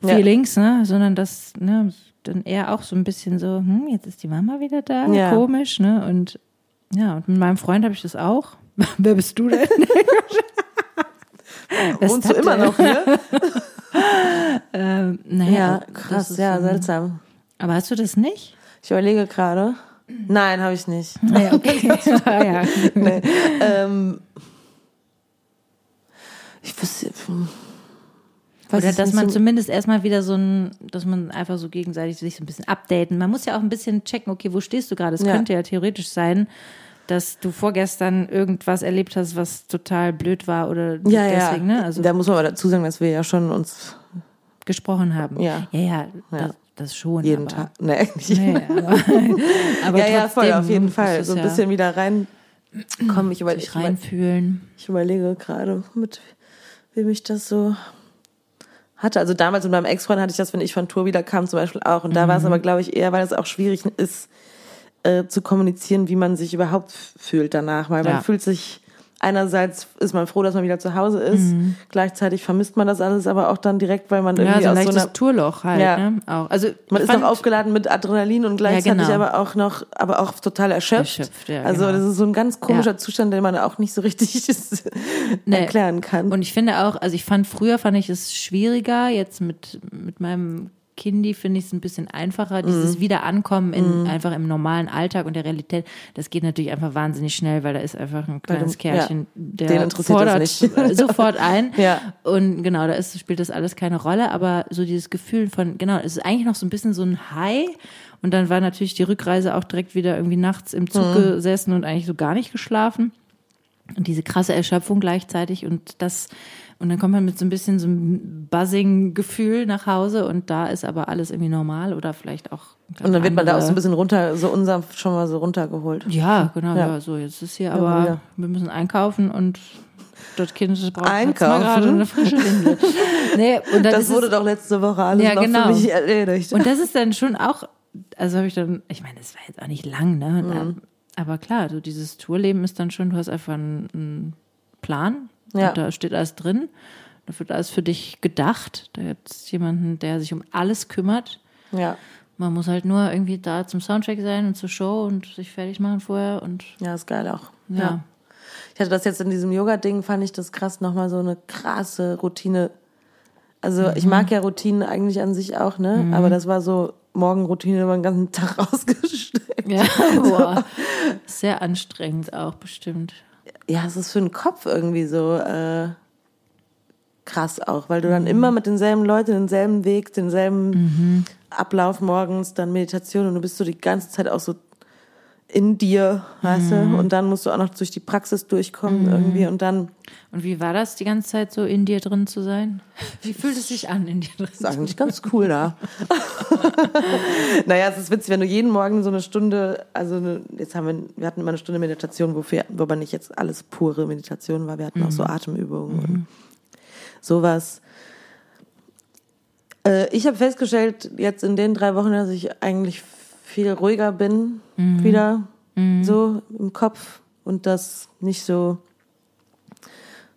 Feelings, ja. ne, sondern das, ne, dann eher auch so ein bisschen so, hm, jetzt ist die Mama wieder da, ja. komisch, ne? Und ja, und mit meinem Freund habe ich das auch. Wer bist du denn? Wohnst du immer noch hier? ähm, naja, ja, krass, ja, so, seltsam. Aber hast du das nicht? Ich überlege gerade. Nein, habe ich nicht. Ja, okay. Ah, ja. nee. ähm, ich wüsste, oder dass man so zumindest erstmal wieder so ein, dass man einfach so gegenseitig sich so ein bisschen updaten. Man muss ja auch ein bisschen checken, okay, wo stehst du gerade? Es ja. könnte ja theoretisch sein, dass du vorgestern irgendwas erlebt hast, was total blöd war oder ja, deswegen, ja. ne? Also da muss man aber dazu sagen, dass wir ja schon uns gesprochen haben. Ja. ja, ja, Das, das schon. Jeden aber, Tag. Nee, eigentlich. Nee, aber, aber ja, ja, voll, auf jeden Fall. So ein ja bisschen wieder rein. Komm, ich, über, sich ich, ich überlege gerade, mit wem ich das so hatte. Also damals mit meinem Ex-Freund hatte ich das, wenn ich von Tour wieder kam, zum Beispiel auch. Und da war es aber, glaube ich, eher, weil es auch schwierig ist, äh, zu kommunizieren, wie man sich überhaupt fühlt danach. Weil Ja. man fühlt sich, einerseits ist man froh, dass man wieder zu Hause ist. Gleichzeitig vermisst man das alles, aber auch dann direkt, weil man Ja, irgendwie so ein aus so einer Tourloch halt. Ja. Ne? Auch. Also, man ist noch fand- aufgeladen mit Adrenalin und gleichzeitig genau. aber auch noch, aber auch total erschöpft. Erschöpft, ja, also genau. das ist so ein ganz komischer Ja. Zustand, den man auch nicht so richtig Nee. erklären kann. Und ich finde auch, also ich fand früher fand ich es schwieriger, jetzt mit, mit meinem Kindi finde ich es ein bisschen einfacher, dieses Mhm. Wiederankommen in, einfach im normalen Alltag und der Realität, das geht natürlich einfach wahnsinnig schnell, weil da ist einfach ein kleines du- Kerlchen, den der fordert sofort ein. Ja. Und genau, da ist, spielt das alles keine Rolle, aber so dieses Gefühl von, genau, es ist eigentlich noch so ein bisschen so ein High. Und dann war natürlich die Rückreise auch direkt wieder irgendwie nachts im Zug Mhm. gesessen und eigentlich so gar nicht geschlafen. Und diese krasse Erschöpfung gleichzeitig und das, und dann kommt man mit so ein bisschen so einem Buzzing-Gefühl nach Hause und da ist aber alles irgendwie normal oder vielleicht auch. Und dann wird man da auch so ein bisschen runter, so unsanft schon mal so runtergeholt. Ja, genau, Ja. ja. so, jetzt ist hier Ja, aber, wieder. wir müssen einkaufen und das Kind braucht hat's Einkaufen? gerade eine frische Windel. nee, und dann Das wurde es, doch letzte Woche alles Ja, noch genau. für mich erledigt. Und das ist dann schon auch, also habe ich dann, ich meine, das war jetzt auch nicht lang, ne? Mhm. Aber klar, so dieses Tourleben ist dann schon, du hast einfach einen, einen Plan Ja. und da steht alles drin. Da wird alles für dich gedacht. Da gibt es jemanden, der sich um alles kümmert. Ja, Man muss halt nur irgendwie da zum Soundtrack sein und zur Show und sich fertig machen vorher und ja, ist geil auch. ja. Ich hatte das jetzt in diesem Yoga-Ding, fand ich das krass, nochmal so eine krasse Routine. Also ich mag ja Routinen eigentlich an sich auch, ne? Aber das war so Morgenroutine über den ganzen Tag ausgestreckt. Ja, boah. Sehr anstrengend auch bestimmt. Ja, es ist für den Kopf irgendwie so äh, krass auch, weil du dann immer mit denselben Leuten, denselben Weg, denselben Ablauf morgens, dann Meditation und du bist so die ganze Zeit auch so in dir, weißt du? Und dann musst du auch noch durch die Praxis durchkommen irgendwie und dann Und wie war das, die ganze Zeit so in dir drin zu sein? Wie fühlt es sich an, in dir drin ist eigentlich ganz cool da. naja, es ist witzig, wenn du jeden Morgen so eine Stunde, also eine, jetzt haben wir, wir hatten immer eine Stunde Meditation, wofür, wobei nicht jetzt alles pure Meditation war, wir hatten auch so Atemübungen und sowas. Äh, ich habe festgestellt, jetzt in den drei Wochen, dass ich eigentlich viel ruhiger bin, wieder so im Kopf und das nicht so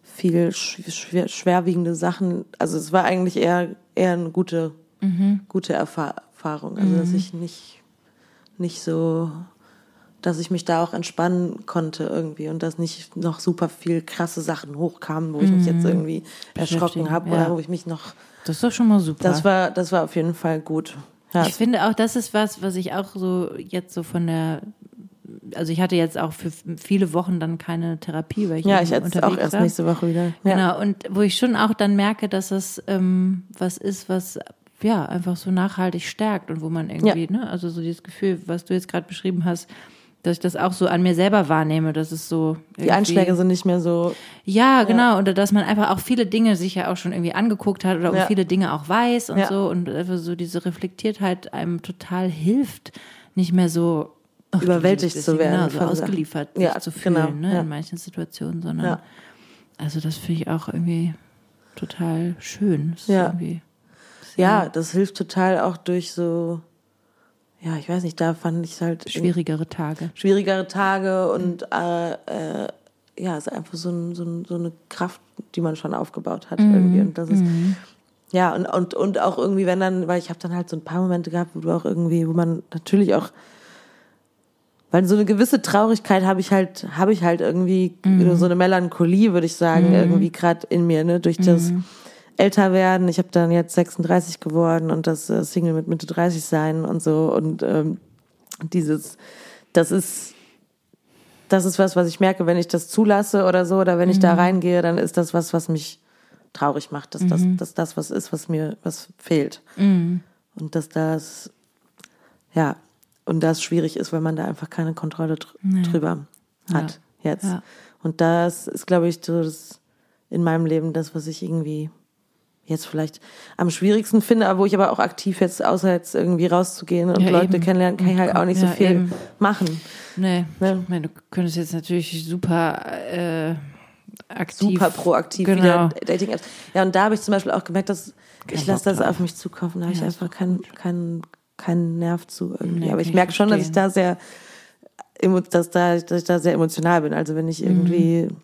viel sch- schwer, schwerwiegende Sachen. Also es war eigentlich eher eher eine gute gute Erfa Erfahrung. Also dass ich nicht nicht so, dass ich mich da auch entspannen konnte irgendwie und dass nicht noch super viel krasse Sachen hochkamen, wo ich mich jetzt irgendwie erschrocken habe ja. oder wo ich mich noch. Das ist doch schon mal super. Das war das war auf jeden Fall gut. Ja, Ich finde auch, das ist was, was ich auch so jetzt so von der, also ich hatte jetzt auch für viele Wochen dann keine Therapie, weil ich ja ich jetzt unterwegs auch erst war. nächste Woche wieder. Ja. Genau, und wo ich schon auch dann merke, dass es ähm, was ist, was ja einfach so nachhaltig stärkt und wo man irgendwie, ne, also so dieses Gefühl, was du jetzt gerade beschrieben hast, dass ich das auch so an mir selber wahrnehme, dass es so Die Einschläge sind nicht mehr so. ja, genau. Oder dass man einfach auch viele Dinge sich ja auch schon irgendwie angeguckt hat oder Ja. viele Dinge auch weiß und Ja. so. Und einfach so diese Reflektiertheit einem total hilft, nicht mehr so ach, Überwältigt zu werden Genau, so ausgeliefert Ja, sich zu fühlen genau, ne, ja. in manchen Situationen, sondern Ja. also das finde ich auch irgendwie total schön. Das Ja. Ja, das hilft total auch durch so. Ja, ich weiß nicht, da fand ich es halt schwierigere Tage. schwierigere Tage und äh, äh, ja, es ist einfach so, ein, so, ein, so eine Kraft, die man schon aufgebaut hat irgendwie. Und das ist ja und, und und auch irgendwie, wenn dann, weil ich habe dann halt so ein paar Momente gehabt, wo du auch irgendwie, wo man natürlich auch weil so eine gewisse Traurigkeit habe ich halt, habe ich halt irgendwie so eine Melancholie, würde ich sagen, irgendwie gerade in mir, ne, durch das Älterwerden. Ich habe dann jetzt 36 geworden und das äh, Single mit Mitte 30 sein und so. Und ähm, dieses, das ist, das ist was, was ich merke, wenn ich das zulasse oder so oder wenn ich da reingehe, dann ist das was, was mich traurig macht, dass das, dass das was ist, was mir, was fehlt. Und dass das, ja, und das schwierig ist, weil man da einfach keine Kontrolle dr drüber hat jetzt. Ja. Und das ist, glaube ich, das in meinem Leben das, was ich irgendwie jetzt vielleicht am schwierigsten finde, aber wo ich aber auch aktiv jetzt, außer jetzt irgendwie rauszugehen und Ja, Leute eben. kennenlernen, kann ich halt auch nicht so Ja, viel eben. machen. Nee. Ne? Ich meine, du könntest jetzt natürlich super äh, aktiv. Super proaktiv Genau. wieder Dating-Apps. Ja, und da habe ich zum Beispiel auch gemerkt, dass Kein ich lasse das auf mich zukommen. Da habe ich Ja, einfach keinen keinen keinen Nerv zu irgendwie. Nee, aber ich ich merke schon, dass ich da sehr dass da, dass ich da sehr emotional bin. Also wenn ich irgendwie Mhm.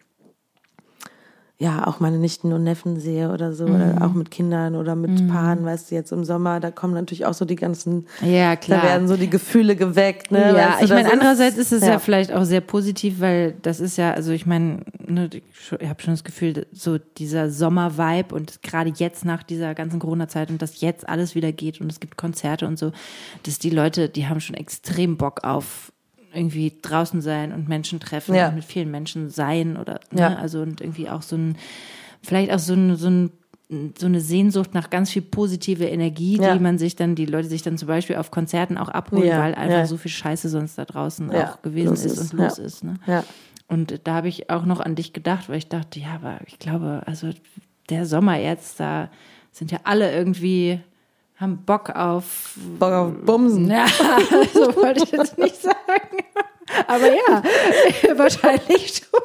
Ja auch meine Nichten und Neffen sehe oder so, Mhm. oder auch mit Kindern oder mit Paaren, weißt du, jetzt im Sommer, da kommen natürlich auch so die ganzen, Ja, klar. da werden so die Gefühle geweckt. Ne? Ja, weißt du, ich meine, andererseits ist es ja. ja. vielleicht auch sehr positiv, weil das ist ja, also ich meine, ne, ich habe schon das Gefühl, so dieser Sommer-Vibe und gerade jetzt nach dieser ganzen Corona-Zeit und dass jetzt alles wieder geht und es gibt Konzerte und so, dass die Leute, die haben schon extrem Bock auf irgendwie draußen sein und Menschen treffen Ja. und mit vielen Menschen sein oder ne, Ja. also und irgendwie auch so ein, vielleicht auch so ein, so ein so eine Sehnsucht nach ganz viel positive Energie, Ja. die man sich dann, die Leute sich dann zum Beispiel auf Konzerten auch abholen, Ja, weil einfach ja. so viel Scheiße sonst da draußen auch gewesen ist, ist, und los ist. Ne? Ja. Und da habe ich auch noch an dich gedacht, weil ich dachte, ja, aber ich glaube, also der Sommer jetzt, da sind ja alle irgendwie, haben Bock auf. Bock auf Bumsen. Ja, so wollte ich jetzt nicht sagen. Aber ja, wahrscheinlich schon.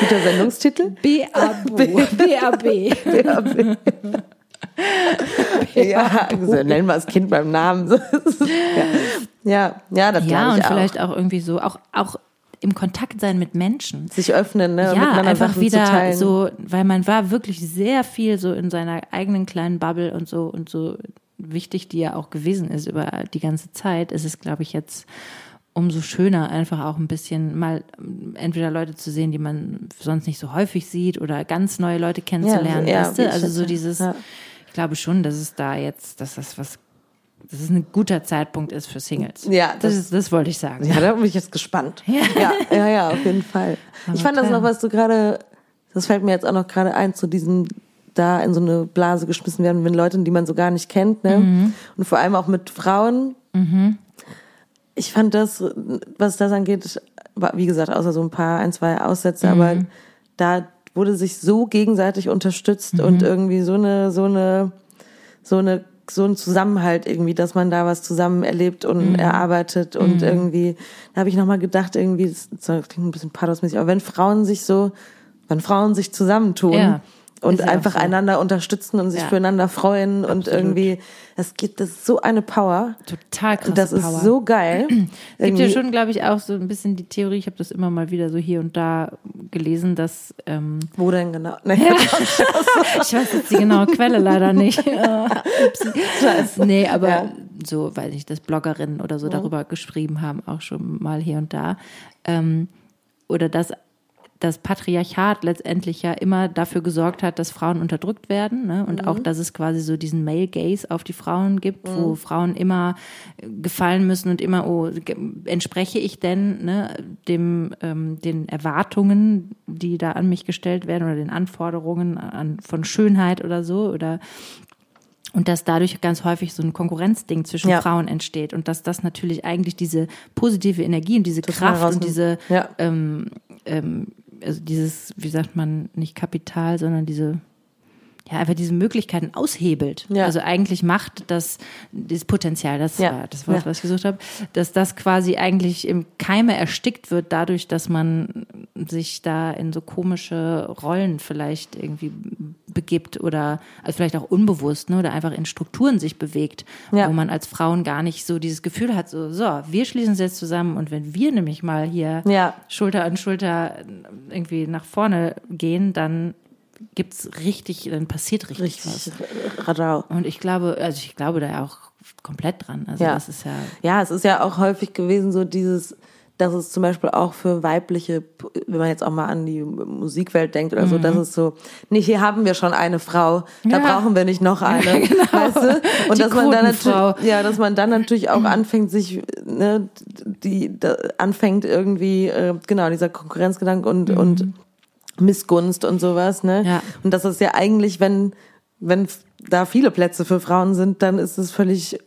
Guter Sendungstitel. BAB. BAB. Ja, so, nennen wir das Kind beim Namen. So, das ist- ja. ja, ja, das Ja, und ich auch. vielleicht auch irgendwie so, auch, auch im Kontakt sein mit Menschen. Sich öffnen, ne? ja, einfach Sachen wieder so, weil man war wirklich sehr viel so in seiner eigenen kleinen Bubble und so und so wichtig, die ja auch gewesen ist über die ganze Zeit, ist es, glaube ich, jetzt umso schöner, einfach auch ein bisschen mal ähm, entweder Leute zu sehen, die man sonst nicht so häufig sieht oder ganz neue Leute kennenzulernen, ja, weißt wie du? ich Also so dieses, Ja. ich glaube schon, dass es da jetzt, dass das was, dass es ein guter Zeitpunkt ist für Singles. Ja, das, das- ist, das wollte ich sagen. Ja, da bin ich jetzt gespannt. Ja, ja, ja, auf jeden Fall. ich fand das toll. noch, was du gerade, das fällt mir jetzt auch noch gerade ein, zu diesem da in so eine Blase geschmissen werden, wenn Leute, die man so gar nicht kennt, ne? Mhm. Und vor allem auch mit Frauen. Ich fand das, was das angeht, wie gesagt, außer so ein paar, ein, zwei Aussätze, aber Mhm. da wurde sich so gegenseitig unterstützt Mhm. und irgendwie so eine, so eine, so eine so ein Zusammenhalt irgendwie, dass man da was zusammen erlebt und Mhm. erarbeitet und irgendwie, da habe ich nochmal gedacht, irgendwie, das, das klingt ein bisschen pathosmäßig, aber wenn Frauen sich so, wenn Frauen sich zusammentun Ja, und ja einfach so. einander unterstützen und sich Ja. füreinander freuen und irgendwie, es gibt das ist so eine Power. Total krass. Das ist Power. so geil. Es gibt ja schon, glaube ich, auch so ein bisschen die Theorie, ich habe das immer mal wieder so hier und da gelesen, dass ähm, Wo denn genau? Nee, ich weiß jetzt die genaue Quelle leider nicht. Ja, upsie. nee, aber Ja. so, weiß ich, dass Bloggerinnen oder so darüber geschrieben haben, auch schon mal hier und da. Ähm, oder dass das Patriarchat letztendlich ja immer dafür gesorgt hat, dass Frauen unterdrückt werden ne? und auch, dass es quasi so diesen Male Gaze auf die Frauen gibt, wo Frauen immer gefallen müssen und immer, oh, entspreche ich denn ne, dem ähm, den Erwartungen, die da an mich gestellt werden oder den Anforderungen an, von Schönheit oder so oder und dass dadurch ganz häufig so ein Konkurrenzding zwischen Ja. Frauen entsteht und dass das natürlich eigentlich diese positive Energie und diese Kraft und diese Ja. ähm, ähm, also dieses, wie sagt man, nicht Kapital, sondern diese, ja, einfach diese Möglichkeiten aushebelt. Ja. Also eigentlich macht das, dieses Potenzial, das Ja. war das Wort, Ja. was ich gesucht habe, dass das quasi eigentlich im Keime erstickt wird, dadurch, dass man sich da in so komische Rollen vielleicht irgendwie begibt oder also vielleicht auch unbewusst, ne, oder einfach in Strukturen sich bewegt, Ja. wo man als Frauen gar nicht so dieses Gefühl hat, so, so, wir schließen uns jetzt zusammen und wenn wir nämlich mal hier Ja. Schulter an Schulter irgendwie nach vorne gehen, dann gibt's richtig, dann passiert richtig, was. Richtig Radau. Und ich glaube, also ich glaube da auch komplett dran. Also Ja. das ist ja, Ja, es ist ja auch häufig gewesen, so dieses, dass es zum Beispiel auch für weibliche, wenn man jetzt auch mal an die Musikwelt denkt oder so, dass es so, nicht hier haben wir schon eine Frau, da Mhm. Ja. brauchen wir nicht noch eine, weißt du? Und Die dass man dann. Mhm. natürlich, ja, dass man dann natürlich auch anfängt, sich, ne, die, da, anfängt irgendwie, äh, genau, dieser Konkurrenzgedanke und, und Missgunst und sowas, ne? Mhm. Ja. Und das ist ja eigentlich, wenn, wenn da viele Plätze für Frauen sind, dann ist es völlig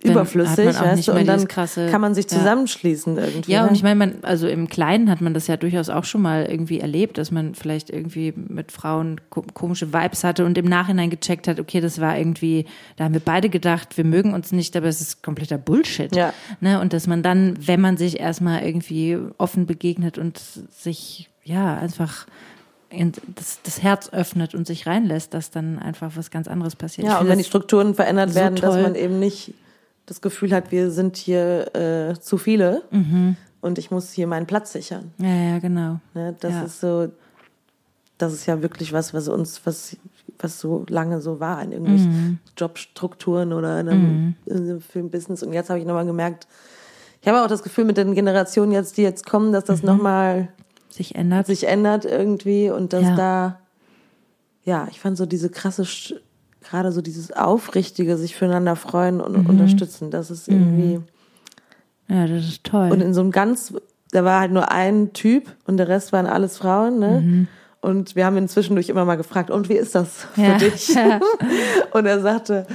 Dann überflüssig, weißt du, und dann krasse- kann man sich ja. zusammenschließen irgendwie. Ja, ne? und ich meine, man, also im Kleinen hat man das ja durchaus auch schon mal irgendwie erlebt, dass man vielleicht irgendwie mit Frauen ko komische Vibes hatte und im Nachhinein gecheckt hat, okay, das war irgendwie, da haben wir beide gedacht, wir mögen uns nicht, aber es ist kompletter Bullshit. Ja. Ne? Und dass man dann, wenn man sich erstmal irgendwie offen begegnet und sich, ja, einfach in das, das Herz öffnet und sich reinlässt, dass dann einfach was ganz anderes passiert. Ja, und wenn die Strukturen verändert so werden, dass toll. man eben nicht das Gefühl hat, wir sind hier äh, zu viele Mhm. und ich muss hier meinen Platz sichern. ja, ja, genau. Ne? Das Ja. ist so, das ist ja wirklich was, was uns, was, was so lange so war in irgendwelchen Mhm. Jobstrukturen oder in einem, in einem Filmbusiness. Und jetzt habe ich nochmal gemerkt, ich habe auch das Gefühl mit den Generationen jetzt, die jetzt kommen, dass Mhm. das nochmal Sich ändert. sich ändert irgendwie und dass Ja. da, ja, ich fand so diese krasse, gerade so dieses Aufrichtige, sich füreinander freuen und Mhm. unterstützen, das ist irgendwie, ja, das ist toll. und in so einem ganz, da war halt nur ein Typ und der Rest waren alles Frauen, ne? Und wir haben ihn zwischendurch immer mal gefragt, und wie ist das für Ja. dich? und er sagte,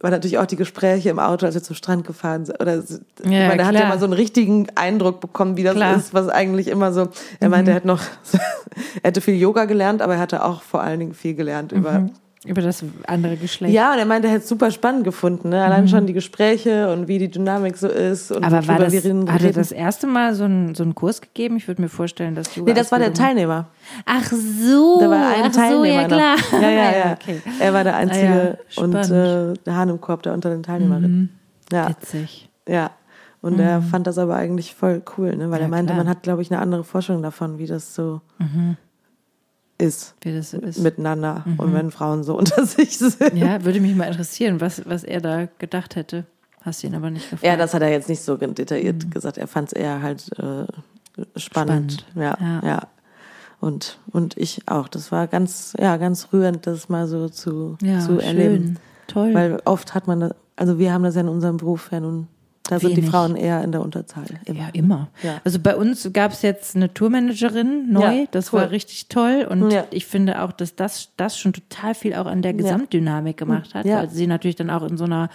war natürlich auch die Gespräche im Auto, als wir zum Strand gefahren sind. Oder, ich Ja, meine, er hat ja mal so einen richtigen Eindruck bekommen, wie das Klar. Mhm. ist, was eigentlich immer so. Er meinte, er hätte noch, er hätte viel Yoga gelernt, aber er hatte auch vor allen Dingen viel gelernt über Über das andere Geschlecht. ja, und er meinte, er hätte es super spannend gefunden. Ne? Allein schon die Gespräche und wie die Dynamik so ist. Und Mhm. Aber war das, hat er das erste Mal so einen, so einen Kurs gegeben? Ich würde mir vorstellen, dass Yoga Nee, das war der Teilnehmer. Ach so, Da war ein ach so, Teilnehmer ja klar. noch. Ja, ja, ja. okay. Er war der Einzige Ah ja, und. Mhm. äh, der Hahn im Korb da unter den Teilnehmerinnen. Ja, Witzig. ja. Und er fand das aber eigentlich voll cool, ne? weil Ja, er meinte, klar. man hat, glaube ich, eine andere Vorstellung davon, wie das so ist Wie das ist. miteinander und wenn Frauen so unter sich sind. ja, würde mich mal interessieren, was, was er da gedacht hätte. Hast du ihn aber nicht gefragt. Ja, das hat er jetzt nicht so detailliert gesagt. Er fand es eher halt äh, spannend. Spannend. Ja, Ja. ja. Und, und ich auch. Das war ganz, ja, ganz rührend, das mal so zu, ja, zu schön. erleben. Toll. Weil oft hat man das, also wir haben das ja in unserem Beruf ja nun, da sind die Wenig. Frauen eher in der Unterzahl. Immer. ja, immer. Ja. Also bei uns gab es jetzt eine Tourmanagerin neu. Ja, das cool. war richtig toll. Und Ja. ich finde auch, dass das, das schon total viel auch an der Gesamtdynamik gemacht hat. Ja. Weil sie natürlich dann auch in so einer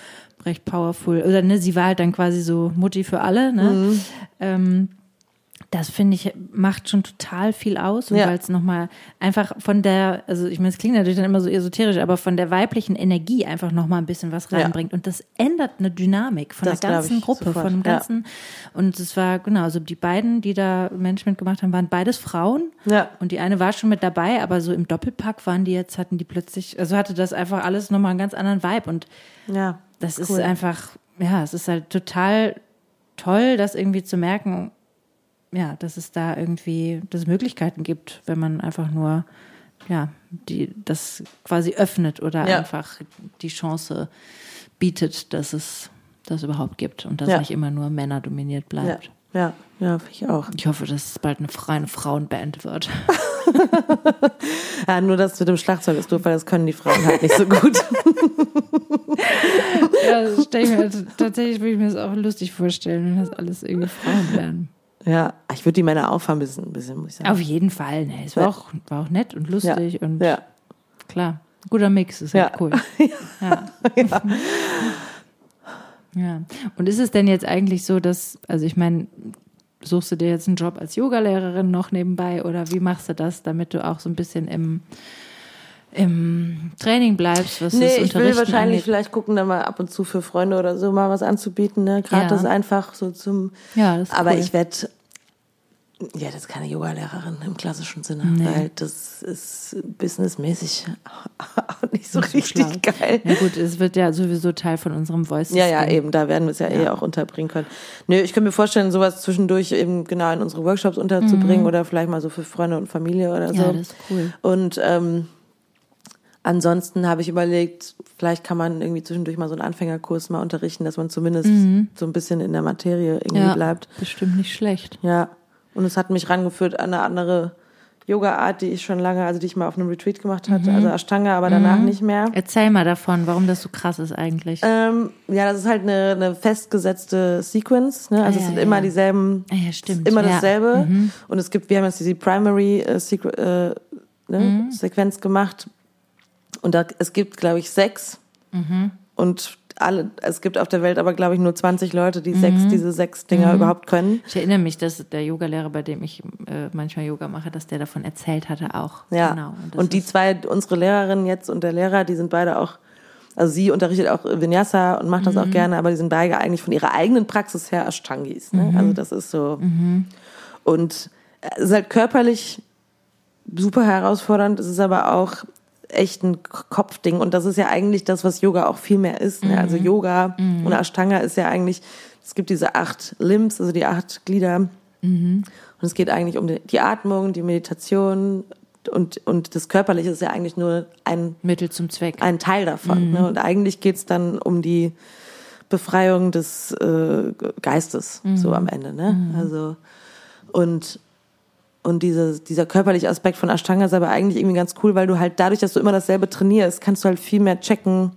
recht powerful, oder ne, sie war halt dann quasi so Mutti für alle. Ne? Mhm. Ähm, das finde ich, macht schon total viel aus. Und Ja. weil es nochmal einfach von der, also ich meine, es klingt natürlich dann immer so esoterisch, aber von der weiblichen Energie einfach nochmal ein bisschen was Ja. reinbringt. Und das ändert eine Dynamik von Das der ganzen Gruppe, sofort, von dem ja. ganzen. Und es war, genau, also die beiden, die da Management gemacht haben, waren beides Frauen. Ja. Und die eine war schon mit dabei, aber so im Doppelpack waren die jetzt, hatten die plötzlich, also hatte das einfach alles nochmal einen ganz anderen Vibe. Und Ja. das ist Cool. einfach, ja, es ist halt total toll, das irgendwie zu merken, ja, dass es da irgendwie, dass es Möglichkeiten gibt, wenn man einfach nur, ja, die, das quasi öffnet oder Ja. einfach die Chance bietet, dass es das überhaupt gibt und dass Ja. nicht immer nur Männer dominiert Ja, bleibt. ja, ja, finde ich auch. Ich hoffe, dass es bald eine reine Frauenband wird. Ja, nur das mit dem Schlagzeug ist doof, weil das können die Frauen halt nicht so gut. ja, das stell ich mir, tatsächlich würde ich mir das auch lustig vorstellen, wenn das alles irgendwie Frauen wären. Ja, ich würde die Männer auffahren, ein bisschen, ein bisschen muss ich sagen. Auf jeden Fall. Ne, es war, Ja. auch, war auch nett und lustig und Ja. klar. Guter Mix ist Ja. halt cool. Ja. ja. Und ist es denn jetzt eigentlich so, dass, also ich meine, suchst du dir jetzt einen Job als Yogalehrerin noch nebenbei oder wie machst du das, damit du auch so ein bisschen im, im Training bleibst, was Nee, das ich will wahrscheinlich angeht? vielleicht gucken, dann mal ab und zu für Freunde oder so mal was anzubieten, ne? Gratis Ja. einfach so zum. Ja, das ist Aber cool. ich werde, ja, das ist keine Yogalehrerin im klassischen Sinne, Nee. weil das ist businessmäßig auch nicht so Nicht so richtig schlau. geil. Ja gut, es wird ja sowieso Teil von unserem voice Ja, ja, eben, da werden wir es ja, eh Ja. auch unterbringen können. Nö, ich könnte mir vorstellen, sowas zwischendurch eben genau in unsere Workshops unterzubringen oder vielleicht mal so für Freunde und Familie oder so. Mhm. Ja, das ist cool. Und ähm, ansonsten habe ich überlegt, vielleicht kann man irgendwie zwischendurch mal so einen Anfängerkurs mal unterrichten, dass man zumindest so ein bisschen in der Materie irgendwie Mhm. Ja, bleibt. bestimmt nicht schlecht. Ja. Und es hat mich rangeführt an eine andere Yoga-Art, die ich schon lange, also die ich mal auf einem Retreat gemacht hatte, Mhm. also Ashtanga, aber danach nicht mehr. Erzähl mal davon, warum das so krass ist eigentlich. Ähm, ja, das ist halt eine, eine festgesetzte Sequence. Ne? Also Ah, es ja, sind immer ja. dieselben, Ah, ja, stimmt. immer Ja. Mhm. dasselbe. Und es gibt, wir haben jetzt diese Primary äh, Sequ äh, ne? Mhm. Sequenz gemacht. Und da, es gibt, glaube ich, sechs. Mhm. Und alle, es gibt auf der Welt aber, glaube ich, nur 20 Leute, die sechs, diese sechs Dinger überhaupt können. Ich erinnere mich, dass der Yogalehrer, bei dem ich äh, manchmal Yoga mache, dass der davon erzählt hatte auch. Ja. Genau. das Und, die zwei, unsere Lehrerin jetzt und der Lehrer, die sind beide auch, also sie unterrichtet auch Vinyasa und macht das Mhm. auch gerne, aber die sind beide eigentlich von ihrer eigenen Praxis her Ashtangis. Ne? Mhm. Also das ist so. Und es ist halt körperlich super herausfordernd, es ist aber auch echt ein Kopfding und das ist ja eigentlich das, was Yoga auch viel mehr ist. Ne? Mhm. Also Yoga und Ashtanga ist ja eigentlich, es gibt diese acht Limbs, also die acht Glieder. Mhm. Und es geht eigentlich um die, die Atmung, die Meditation und, und das Körperliche ist ja eigentlich nur ein, Mittel zum Zweck. ein Teil davon. Ne? Und eigentlich geht's dann um die Befreiung des äh, Geistes, so am Ende. Ne? Also und und diese, dieser körperliche Aspekt von Ashtanga ist aber eigentlich irgendwie ganz cool, weil du halt dadurch, dass du immer dasselbe trainierst, kannst du halt viel mehr checken,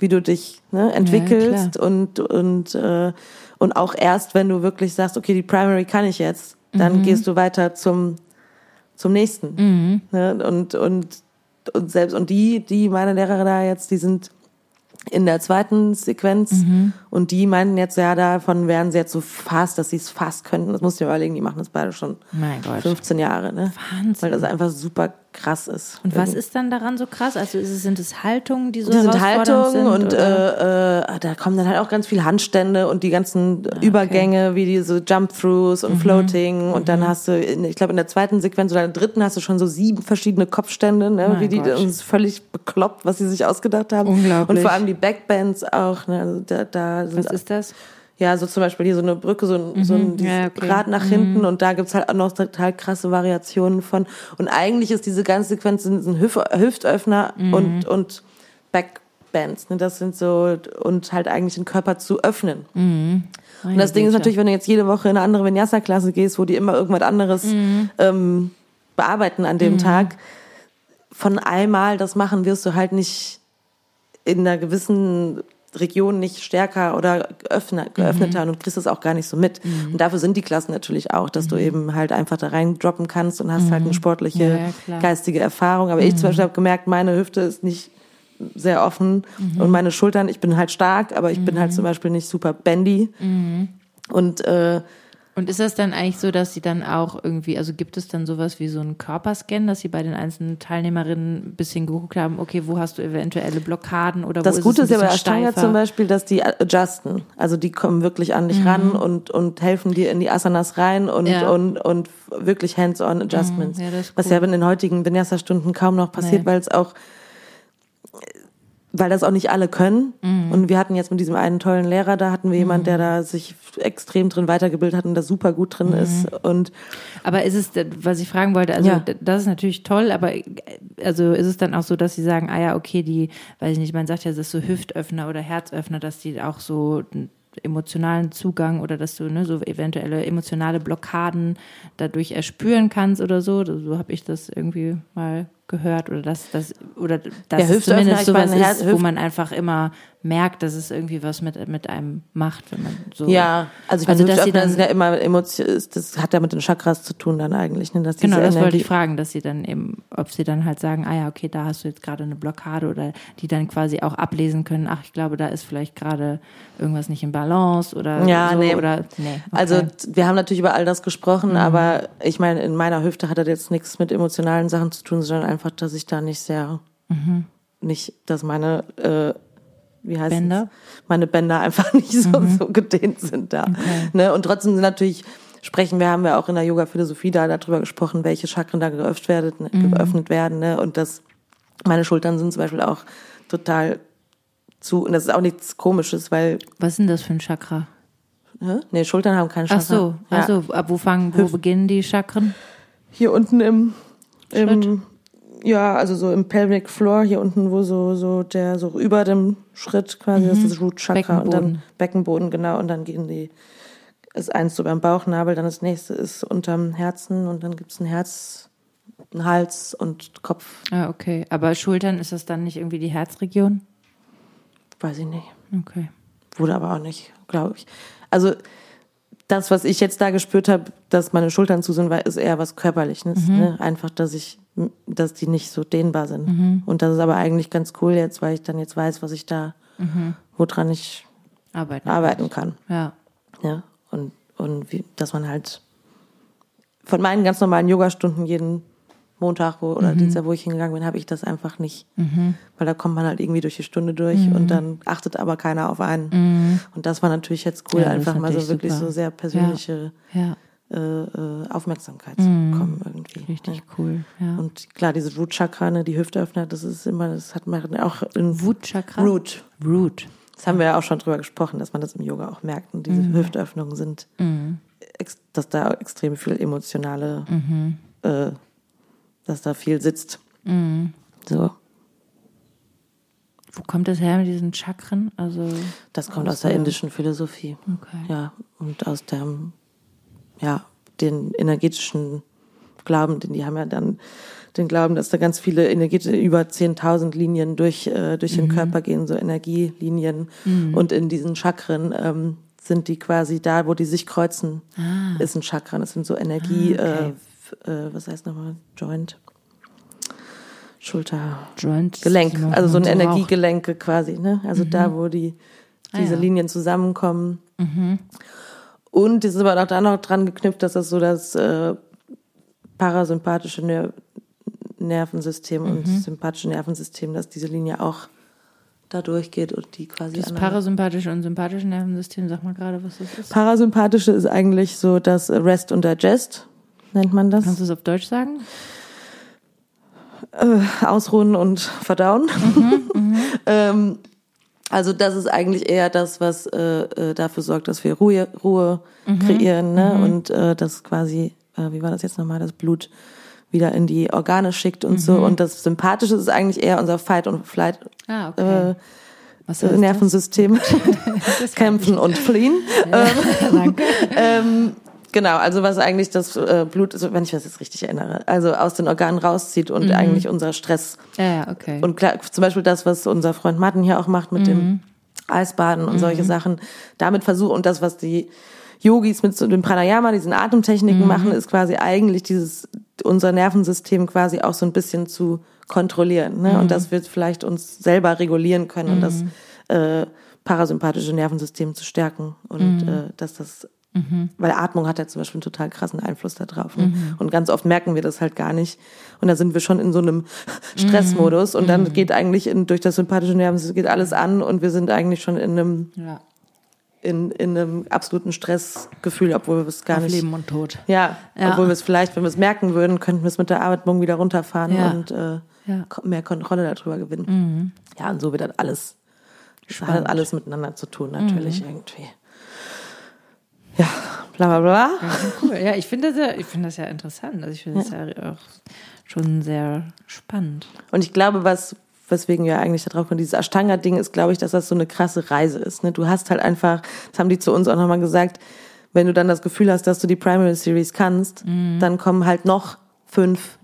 wie du dich ne, entwickelst und und äh, und auch erst, wenn du wirklich sagst, okay, die Primary kann ich jetzt, dann gehst du weiter zum zum nächsten. Ne? Und und und selbst und die die meine Lehrer da jetzt, die sind in der zweiten Sequenz und die meinten jetzt, ja, davon wären sie jetzt so fast, dass sie es fast könnten. Das musst du dir überlegen, die machen das beide schon Mein Gott. 15 Jahre, ne? Wahnsinn. Weil das einfach super krass ist. Und was ist dann daran so krass? Also es, sind es Haltungen, die so die sind herausfordernd Haltung sind? und äh, äh, da kommen dann halt auch ganz viel Handstände und die ganzen Übergänge, wie diese Jump-Throughs Mhm. und Floating und dann hast du, in, ich glaube in der zweiten Sequenz oder in der dritten hast du schon so sieben verschiedene Kopfstände, ne, Mein wie die Gott. uns völlig bekloppt, was sie sich ausgedacht haben. Unglaublich. Und vor allem die Backbends auch, ne, also da, da sind was ist das? Ja, so zum Beispiel hier so eine Brücke, so ein, so ein Mhm. Ja, okay. Rad nach hinten und da gibt's halt auch noch total krasse Variationen von. Und eigentlich ist diese ganze Sequenz ein, Hüf Hüftöffner Mhm. und, und Backbands. Ne? Das sind so, und halt eigentlich den Körper zu öffnen. Mhm. Und das Ding ist natürlich, wenn du jetzt jede Woche in eine andere Vinyasa-Klasse gehst, wo die immer irgendwas anderes Mhm. ähm, bearbeiten an dem Tag, von einmal das machen, wirst du halt nicht in einer gewissen Region nicht stärker oder geöffnet, Mhm. geöffneter und du kriegst es auch gar nicht so mit. Und dafür sind die Klassen natürlich auch, dass du eben halt einfach da rein droppen kannst und hast halt eine sportliche, Mhm. Ja, ja. Mhm. geistige Erfahrung. Aber ich zum Beispiel habe gemerkt, meine Hüfte ist nicht sehr offen Mhm. und meine Schultern, ich bin halt stark, aber ich bin halt zum Beispiel nicht super bendy. Mhm. Und äh, Und ist das dann eigentlich so, dass sie dann auch irgendwie, also gibt es dann sowas wie so einen Körperscan, dass sie bei den einzelnen Teilnehmerinnen ein bisschen geguckt haben, okay, wo hast du eventuelle Blockaden oder das wo Gute ist ist es ja ein bei Ashtanga zum Beispiel, dass die adjusten. Also die kommen wirklich an dich ran und, und helfen dir in die Asanas rein und, Ja. und, und wirklich hands-on Adjustments. ja, das ist Was ja in den heutigen Vinyasa-Stunden kaum noch passiert, Nee. weil es auch weil das auch nicht alle können. Mhm. Und wir hatten jetzt mit diesem einen tollen Lehrer, da hatten wir jemand, der da sich extrem drin weitergebildet hat und da super gut drin Mhm. ist. Und Aber ist es, was ich fragen wollte, also Ja. das ist natürlich toll, aber äh, also ist es dann auch so, dass sie sagen, ah ja, okay, die, weiß ich nicht, man sagt ja, das ist so Hüftöffner oder Herzöffner, dass die auch so einen emotionalen Zugang oder dass du ne, so eventuelle emotionale Blockaden dadurch erspüren kannst oder so. So habe ich das irgendwie mal gehört oder dass das oder dass Ja, zumindest sowas Herz- ist, wo Hüft- man einfach immer merkt, dass es irgendwie was mit mit einem macht, wenn man so ja, also ich meine, Also, dass sie dann- ja immer Emotionen, das hat ja mit den Chakras zu tun dann eigentlich. Ne? Dass Genau, das wollte Energie- ich fragen, dass sie dann eben, ob sie dann halt sagen, ah ja, okay, da hast du jetzt gerade eine Blockade oder die dann quasi auch ablesen können, ach, ich glaube, da ist vielleicht gerade irgendwas nicht in Balance oder Ja, so nee. oder nee. Okay. Mhm. Also wir haben natürlich über all das gesprochen, aber ich meine, in meiner Hüfte hat das jetzt nichts mit emotionalen Sachen zu tun, sondern einfach, dass ich da nicht sehr, nicht, dass meine, äh, wie heißt Mhm. Bänder? Mhm. es? Meine Bänder einfach nicht so, so gedehnt sind da. Ne? Und trotzdem sind natürlich sprechen wir, haben wir auch in der Yoga-Philosophie da darüber gesprochen, welche Chakren da geöffnet werden, Mhm. geöffnet werden, ne? Und das, meine Schultern sind zum Beispiel auch total zu, und das ist auch nichts Komisches, weil, Was ist denn das für ein Chakra? hä? nee, Schultern haben keinen Chakra. Ach so, Ja. ach so, ab wo fangen, wo beginnen die Chakren? Hier unten im, im ja, also so im Pelvic Floor, hier unten, wo so, so der, so über dem Schritt quasi, das ist das Root Chakra und dann Beckenboden. Genau, und dann gehen die, ist eins so beim Bauchnabel, dann das nächste ist unterm Herzen und dann gibt's ein Herz, ein Hals und Kopf, Ah, okay. Aber Schultern, ist das dann nicht irgendwie die Herzregion? weiß ich nicht. Okay. Wurde aber auch nicht, glaube ich. Also das, was ich jetzt da gespürt habe, dass meine Schultern zu sind, war- ist eher was Körperliches. Ne? Einfach, dass ich, dass die nicht so dehnbar sind. Und das ist aber eigentlich ganz cool jetzt, weil ich dann jetzt weiß, was ich da woran ich Arbeiten. arbeiten kann. Ja. Ja, und, und wie, dass man halt von meinen ganz normalen Yogastunden jeden Montag wo, oder Dienstag, wo ich hingegangen bin, habe ich das einfach nicht. Weil da kommt man halt irgendwie durch die Stunde durch und dann achtet aber keiner auf einen. Und das war natürlich jetzt cool, Ja, einfach mal so wirklich super. so sehr persönliche Ja. äh, äh, Aufmerksamkeit zu bekommen irgendwie. Richtig Ja. cool. Ja. Und klar, diese Root Chakra, ne, die Hüftöffner, das ist immer, das hat man auch in Wut Chakra? Root. Root. Das haben wir ja auch schon drüber gesprochen, dass man das im Yoga auch merkt. Und diese Hüftöffnungen sind, ex, dass da extrem viel emotionale, äh, dass da viel sitzt. So, Wo kommt das her mit diesen Chakren? Also, das kommt aus der indischen Philosophie. okay. Ja, und aus dem, ja, den energetischen Glauben, denn die haben ja dann den Glauben, dass da ganz viele energetische, über 10.000 Linien durch, äh, durch den Körper gehen, so Energielinien. Und in diesen Chakren ähm, sind die quasi da, wo die sich kreuzen, ist ein Chakra. Das sind so Energie, Ah, okay. äh, äh, was heißt nochmal, Joint, Schulter, Joint. Gelenk, also so ein. Energiegelenke quasi, ne? Also da, wo die diese Ah, ja. Linien zusammenkommen. Und es ist aber auch da noch dran geknüpft, dass das so das äh, parasympathische Ner Nervensystem und Mhm. sympathische Nervensystem, dass diese Linie auch da durchgeht und die quasi Das parasympathische und sympathische Nervensystem, sag mal gerade, was das ist. Parasympathische ist eigentlich so das Rest und Digest, nennt man das. Kannst du es auf Deutsch sagen? Ausruhen und verdauen. ähm, also das ist eigentlich eher das, was äh, äh, dafür sorgt, dass wir Ruhe, Ruhe kreieren ne? und äh, das quasi, äh, wie war das jetzt nochmal, das Blut wieder in die Organe schickt und so. Und das Sympathische ist eigentlich eher unser Fight- und Flight Ah, okay. äh, Nervensystem. Kämpfen und fliehen. das? Danke. Ähm, genau, also was eigentlich das äh, Blut, wenn ich das jetzt richtig erinnere, also aus den Organen rauszieht und eigentlich unser Stress Ja, okay. und klar, zum Beispiel das, was unser Freund Martin hier auch macht mit dem Eisbaden und solche Sachen, damit versucht und das, was die Yogis mit so dem Pranayama, diesen Atemtechniken machen, ist quasi eigentlich dieses, unser Nervensystem quasi auch so ein bisschen zu kontrollieren. Ne? Und dass wir vielleicht uns selber regulieren können und das äh, parasympathische Nervensystem zu stärken. Und äh, dass das weil Atmung hat ja zum Beispiel einen total krassen Einfluss da drauf. Ne? Und ganz oft merken wir das halt gar nicht. Und da sind wir schon in so einem Stressmodus und dann geht eigentlich in, durch das sympathische Nervensystem geht alles an und wir sind eigentlich schon in einem, ja. in, in einem absoluten Stressgefühl, obwohl wir es gar Auf nicht. Leben und Tod. Ja, Ja. obwohl wir es vielleicht, wenn wir es merken würden, könnten wir es mit der Atmung wieder runterfahren Ja. und äh, Ja. mehr Kontrolle darüber gewinnen. Ja, und so wird dann alles, das hat alles miteinander zu tun, natürlich irgendwie. Ja, bla bla bla. Ja, cool. Ja, ich finde das ja, ich finde das ja interessant. Also ich finde das ja auch schon sehr spannend. Und ich glaube, was, weswegen wir eigentlich da drauf kommen, dieses Ashtanga-Ding ist, glaube ich, dass das so eine krasse Reise ist. Ne? Du hast halt einfach, das haben die zu uns auch nochmal gesagt, wenn du dann das Gefühl hast, dass du die Primary Series kannst, dann kommen halt noch fünf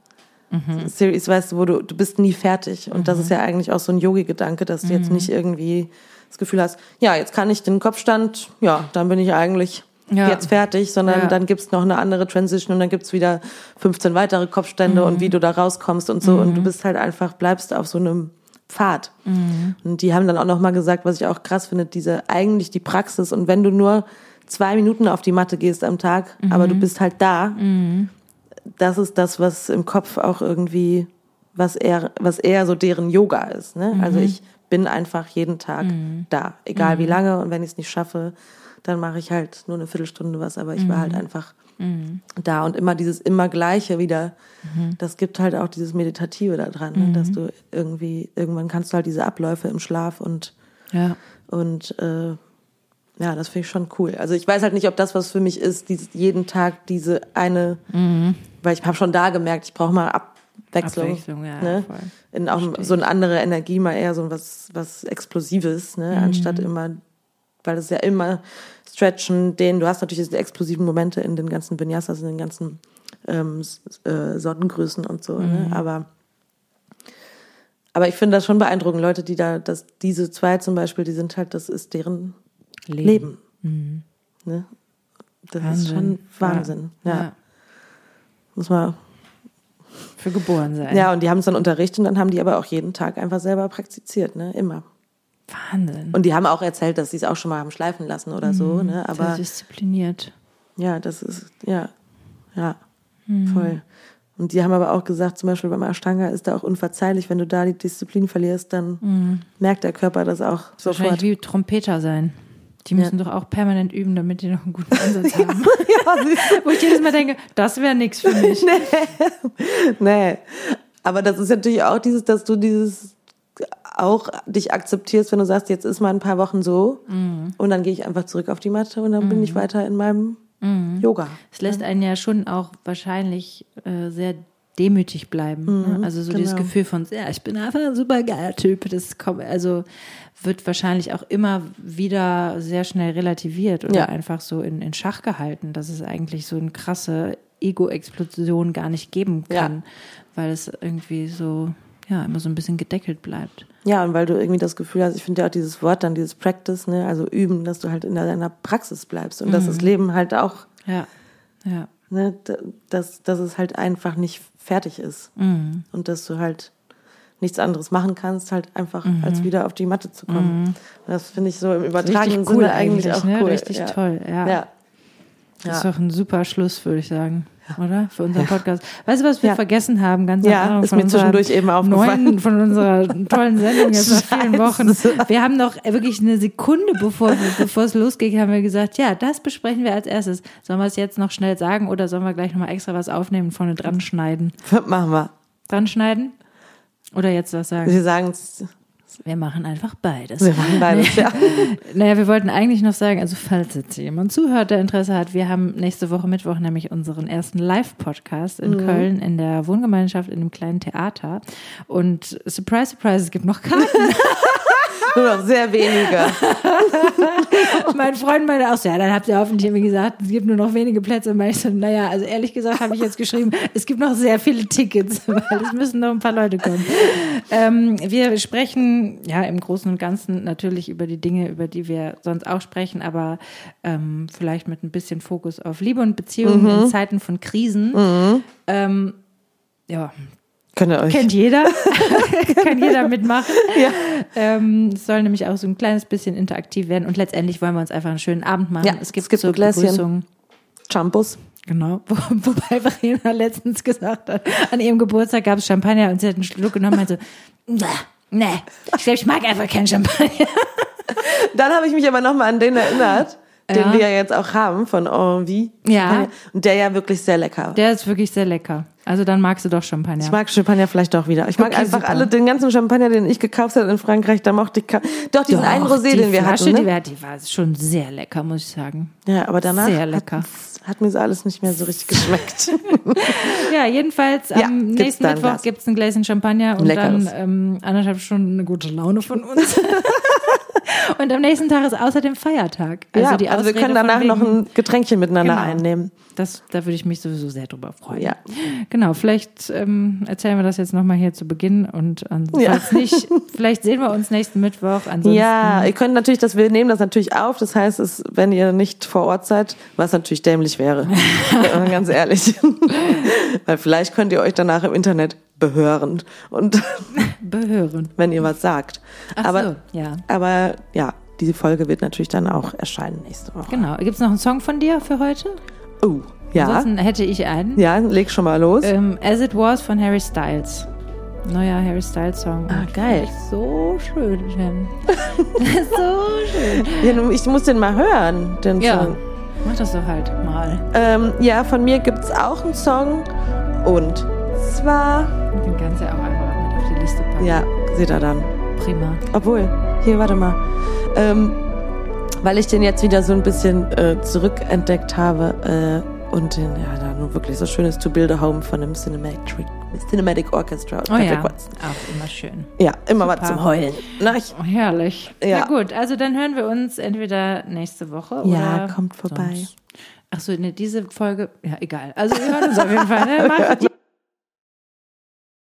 Series, weißt du, wo du, du bist nie fertig. Und das ist ja eigentlich auch so ein Yogi-Gedanke, dass du jetzt nicht irgendwie das Gefühl hast, ja, jetzt kann ich den Kopfstand, ja, dann bin ich eigentlich Ja. jetzt fertig, sondern Ja. dann gibt's noch eine andere Transition und dann gibt's wieder 15 weitere Kopfstände und wie du da rauskommst und so. Und du bist halt einfach, bleibst auf so einem Pfad. Und die haben dann auch nochmal gesagt, was ich auch krass finde, diese eigentlich die Praxis. Und wenn du nur zwei Minuten auf die Matte gehst am Tag, aber du bist halt da, das ist das, was im Kopf auch irgendwie, was eher, was eher so deren Yoga ist. Ne? Also ich bin einfach jeden Tag da, egal wie lange. Und wenn ich es nicht schaffe, dann mache ich halt nur eine Viertelstunde was, aber ich war halt einfach da und immer dieses immer Gleiche wieder. Das gibt halt auch dieses Meditative da dran, ne? dass du irgendwie, irgendwann kannst du halt diese Abläufe im Schlaf und, Ja. und äh, ja, das finde ich schon cool. Also ich weiß halt nicht, ob das was für mich ist, dieses, jeden Tag diese eine, weil ich habe schon da gemerkt, ich brauche mal Abwechslung. Abwechslung, ja, ne? In auch so eine andere Energie, mal eher so was, was Explosives, ne? anstatt immer, weil das ja immer stretchen, den, du hast natürlich diese explosiven Momente in den ganzen Vinyasas, in den ganzen ähm, äh, Sonnengrößen und so, ne? aber aber ich finde das schon beeindruckend, Leute, die da, dass diese zwei zum Beispiel, die sind halt, das ist deren Leben. Ne? Das ist schon Wahnsinn. Ja. Ja. Muss man. Für geboren sein. Ja, und die haben es dann unterrichtet und dann haben die aber auch jeden Tag einfach selber praktiziert, ne? Immer. Wahnsinn. Und die haben auch erzählt, dass sie es auch schon mal haben schleifen lassen oder so, ne? Sehr Aber diszipliniert. ja, das ist, ja, ja, voll. Und die haben aber auch gesagt, zum Beispiel beim Ashtanga ist da auch unverzeihlich, wenn du da die Disziplin verlierst, dann merkt der Körper das auch sofort. Wahrscheinlich wie Trompeter sein. Die müssen doch auch permanent üben, damit die noch einen guten Ansatz haben. ja, siehst du? Wo ich jedes Mal denke, das wäre nichts für mich. nee. Aber das ist natürlich auch dieses, dass du dieses auch dich akzeptierst, wenn du sagst, jetzt ist mal ein paar Wochen so und dann gehe ich einfach zurück auf die Matte und dann bin ich weiter in meinem Yoga. Es lässt einen ja schon auch wahrscheinlich äh, sehr demütig bleiben. ne? Also so dieses genau. Gefühl von, ja, ich bin einfach ein super geiler Typ. Das kommt, also wird wahrscheinlich auch immer wieder sehr schnell relativiert oder Ja. einfach so in, in Schach gehalten, dass es eigentlich so eine krasse Ego-Explosion gar nicht geben Ja. kann, weil es irgendwie so, ja, immer so ein bisschen gedeckelt bleibt. Ja, und weil du irgendwie das Gefühl hast, ich finde ja auch dieses Wort dann, dieses Practice, ne, also üben, dass du halt in deiner Praxis bleibst und dass das Leben halt auch, Ja, ja. ne, dass, dass es halt einfach nicht fertig ist und dass du halt nichts anderes machen kannst, halt einfach als wieder auf die Matte zu kommen. Und Das finde ich so im übertragenen cool Sinne eigentlich auch ne? cool. Richtig ja. toll, ja. Ja. Das ist doch ein super Schluss, würde ich sagen. Oder? Für unseren Podcast. Weißt du, was wir Ja. vergessen haben? Ganz Ja, Anfang ist von mir zwischendurch eben aufgefallen. Neuen, von unserer tollen Sendung jetzt nach vielen Wochen. Wir haben noch wirklich eine Sekunde, bevor, bevor es losging, haben wir gesagt, ja, das besprechen wir als erstes. Sollen wir es jetzt noch schnell sagen oder sollen wir gleich nochmal extra was aufnehmen und vorne dran schneiden? Machen wir. Dran schneiden? Oder jetzt was sagen? Sie sagen es, Wir machen einfach beides. wir machen beides, ja. Naja, wir wollten eigentlich noch sagen, also falls jetzt jemand zuhört, der Interesse hat, wir haben nächste Woche Mittwoch nämlich unseren ersten Live-Podcast in Köln in der Wohngemeinschaft in einem kleinen Theater. Und surprise, surprise, es gibt noch Karten. Nur noch sehr wenige. mein Freund meinte auch so, ja, dann habt ihr hoffentlich irgendwie gesagt, es gibt nur noch wenige Plätze. Und ich so, naja, also ehrlich gesagt habe ich jetzt geschrieben, es gibt noch sehr viele Tickets, weil es müssen noch ein paar Leute kommen. Ähm, wir sprechen ja im Großen und Ganzen natürlich über die Dinge, über die wir sonst auch sprechen, aber ähm, vielleicht mit ein bisschen Fokus auf Liebe und Beziehungen in Zeiten von Krisen. Ähm, ja, Könnt ihr euch. kennt jeder, kann jeder mitmachen. Ja. Ähm, es soll nämlich auch so ein kleines bisschen interaktiv werden und letztendlich wollen wir uns einfach einen schönen Abend machen. Ja, es gibt, es gibt so. Begrüßungen. Champus. Genau, Wo, wobei Verena letztens gesagt hat, an ihrem Geburtstag gab es Champagner und sie hat einen Schluck genommen und meinte so, nee, ich glaube, ich mag einfach keinen Champagner. Dann habe ich mich aber nochmal an den erinnert, den Ja. wir ja jetzt auch haben von Envie. Ja. Und der ja wirklich sehr lecker. Der ist wirklich sehr lecker. Also dann magst du doch Champagner. Ich mag Champagner vielleicht doch wieder. Ich mag Okay, einfach super. alle, den ganzen Champagner, den ich gekauft habe in Frankreich, da mochte ich, doch diesen Doch, einen Rosé, die den wir Flasche, hatten. Ne? die, war, die war schon sehr lecker, muss ich sagen. ja, aber danach Sehr lecker. Hat, hat mir so alles nicht mehr so richtig geschmeckt. Ja, jedenfalls Ja, am gibt's nächsten Mittwoch Glas. gibt's ein Gläschen Champagner und Leckeres. dann ähm, anderthalb Stunden eine gute Laune von uns. und am nächsten Tag ist außerdem Feiertag. Also ja, die also wir können danach von noch wegen- ein Getränkchen miteinander Genau. einnehmen. Das, da würde ich mich sowieso sehr drüber freuen. Ja. Genau, vielleicht ähm, erzählen wir das jetzt nochmal hier zu Beginn und an, Ja. nicht, vielleicht sehen wir uns nächsten Mittwoch. Ansonsten, Ja, ihr könnt natürlich, dass wir nehmen das natürlich auf. Das heißt, es, wenn ihr nicht vor Ort seid, was natürlich dämlich wäre, ganz ehrlich, weil vielleicht könnt ihr euch danach im Internet behören und behören. wenn ihr was sagt. Ach aber, so, ja. aber ja, diese Folge wird natürlich dann auch erscheinen nächste Woche. Genau. Gibt's noch einen Song von dir für heute? Oh, ja, Ansonsten hätte ich einen. ja, leg schon mal los. Ähm, As It Was von Harry Styles. Neuer Harry Styles Song. Ah, geil. So schön, Jen. so schön. Ja, ich muss den mal hören, den Ja, Song. mach das doch halt mal. Ähm, ja, von mir gibt's auch einen Song und zwar, Den kannst du ja auch einfach mit auf die Liste packen. ja, seht ihr dann. Prima. Obwohl, hier, warte mal. Ähm, weil ich den jetzt wieder so ein bisschen äh, zurückentdeckt habe äh, und den, ja, da nur wirklich so schönes To Build a Home von dem Cinematic, Cinematic Orchestra. Oh Patrick ja, Watson. auch immer schön. Ja, immer was Super. zum Heulen. Na, ich, Oh, herrlich. Ja. Na gut, also dann hören wir uns entweder nächste Woche Ja, oder kommt vorbei. sonst. Ach so, ne, diese Folge, ja, egal. Also wir hören uns auf jeden Fall. Ne? Macht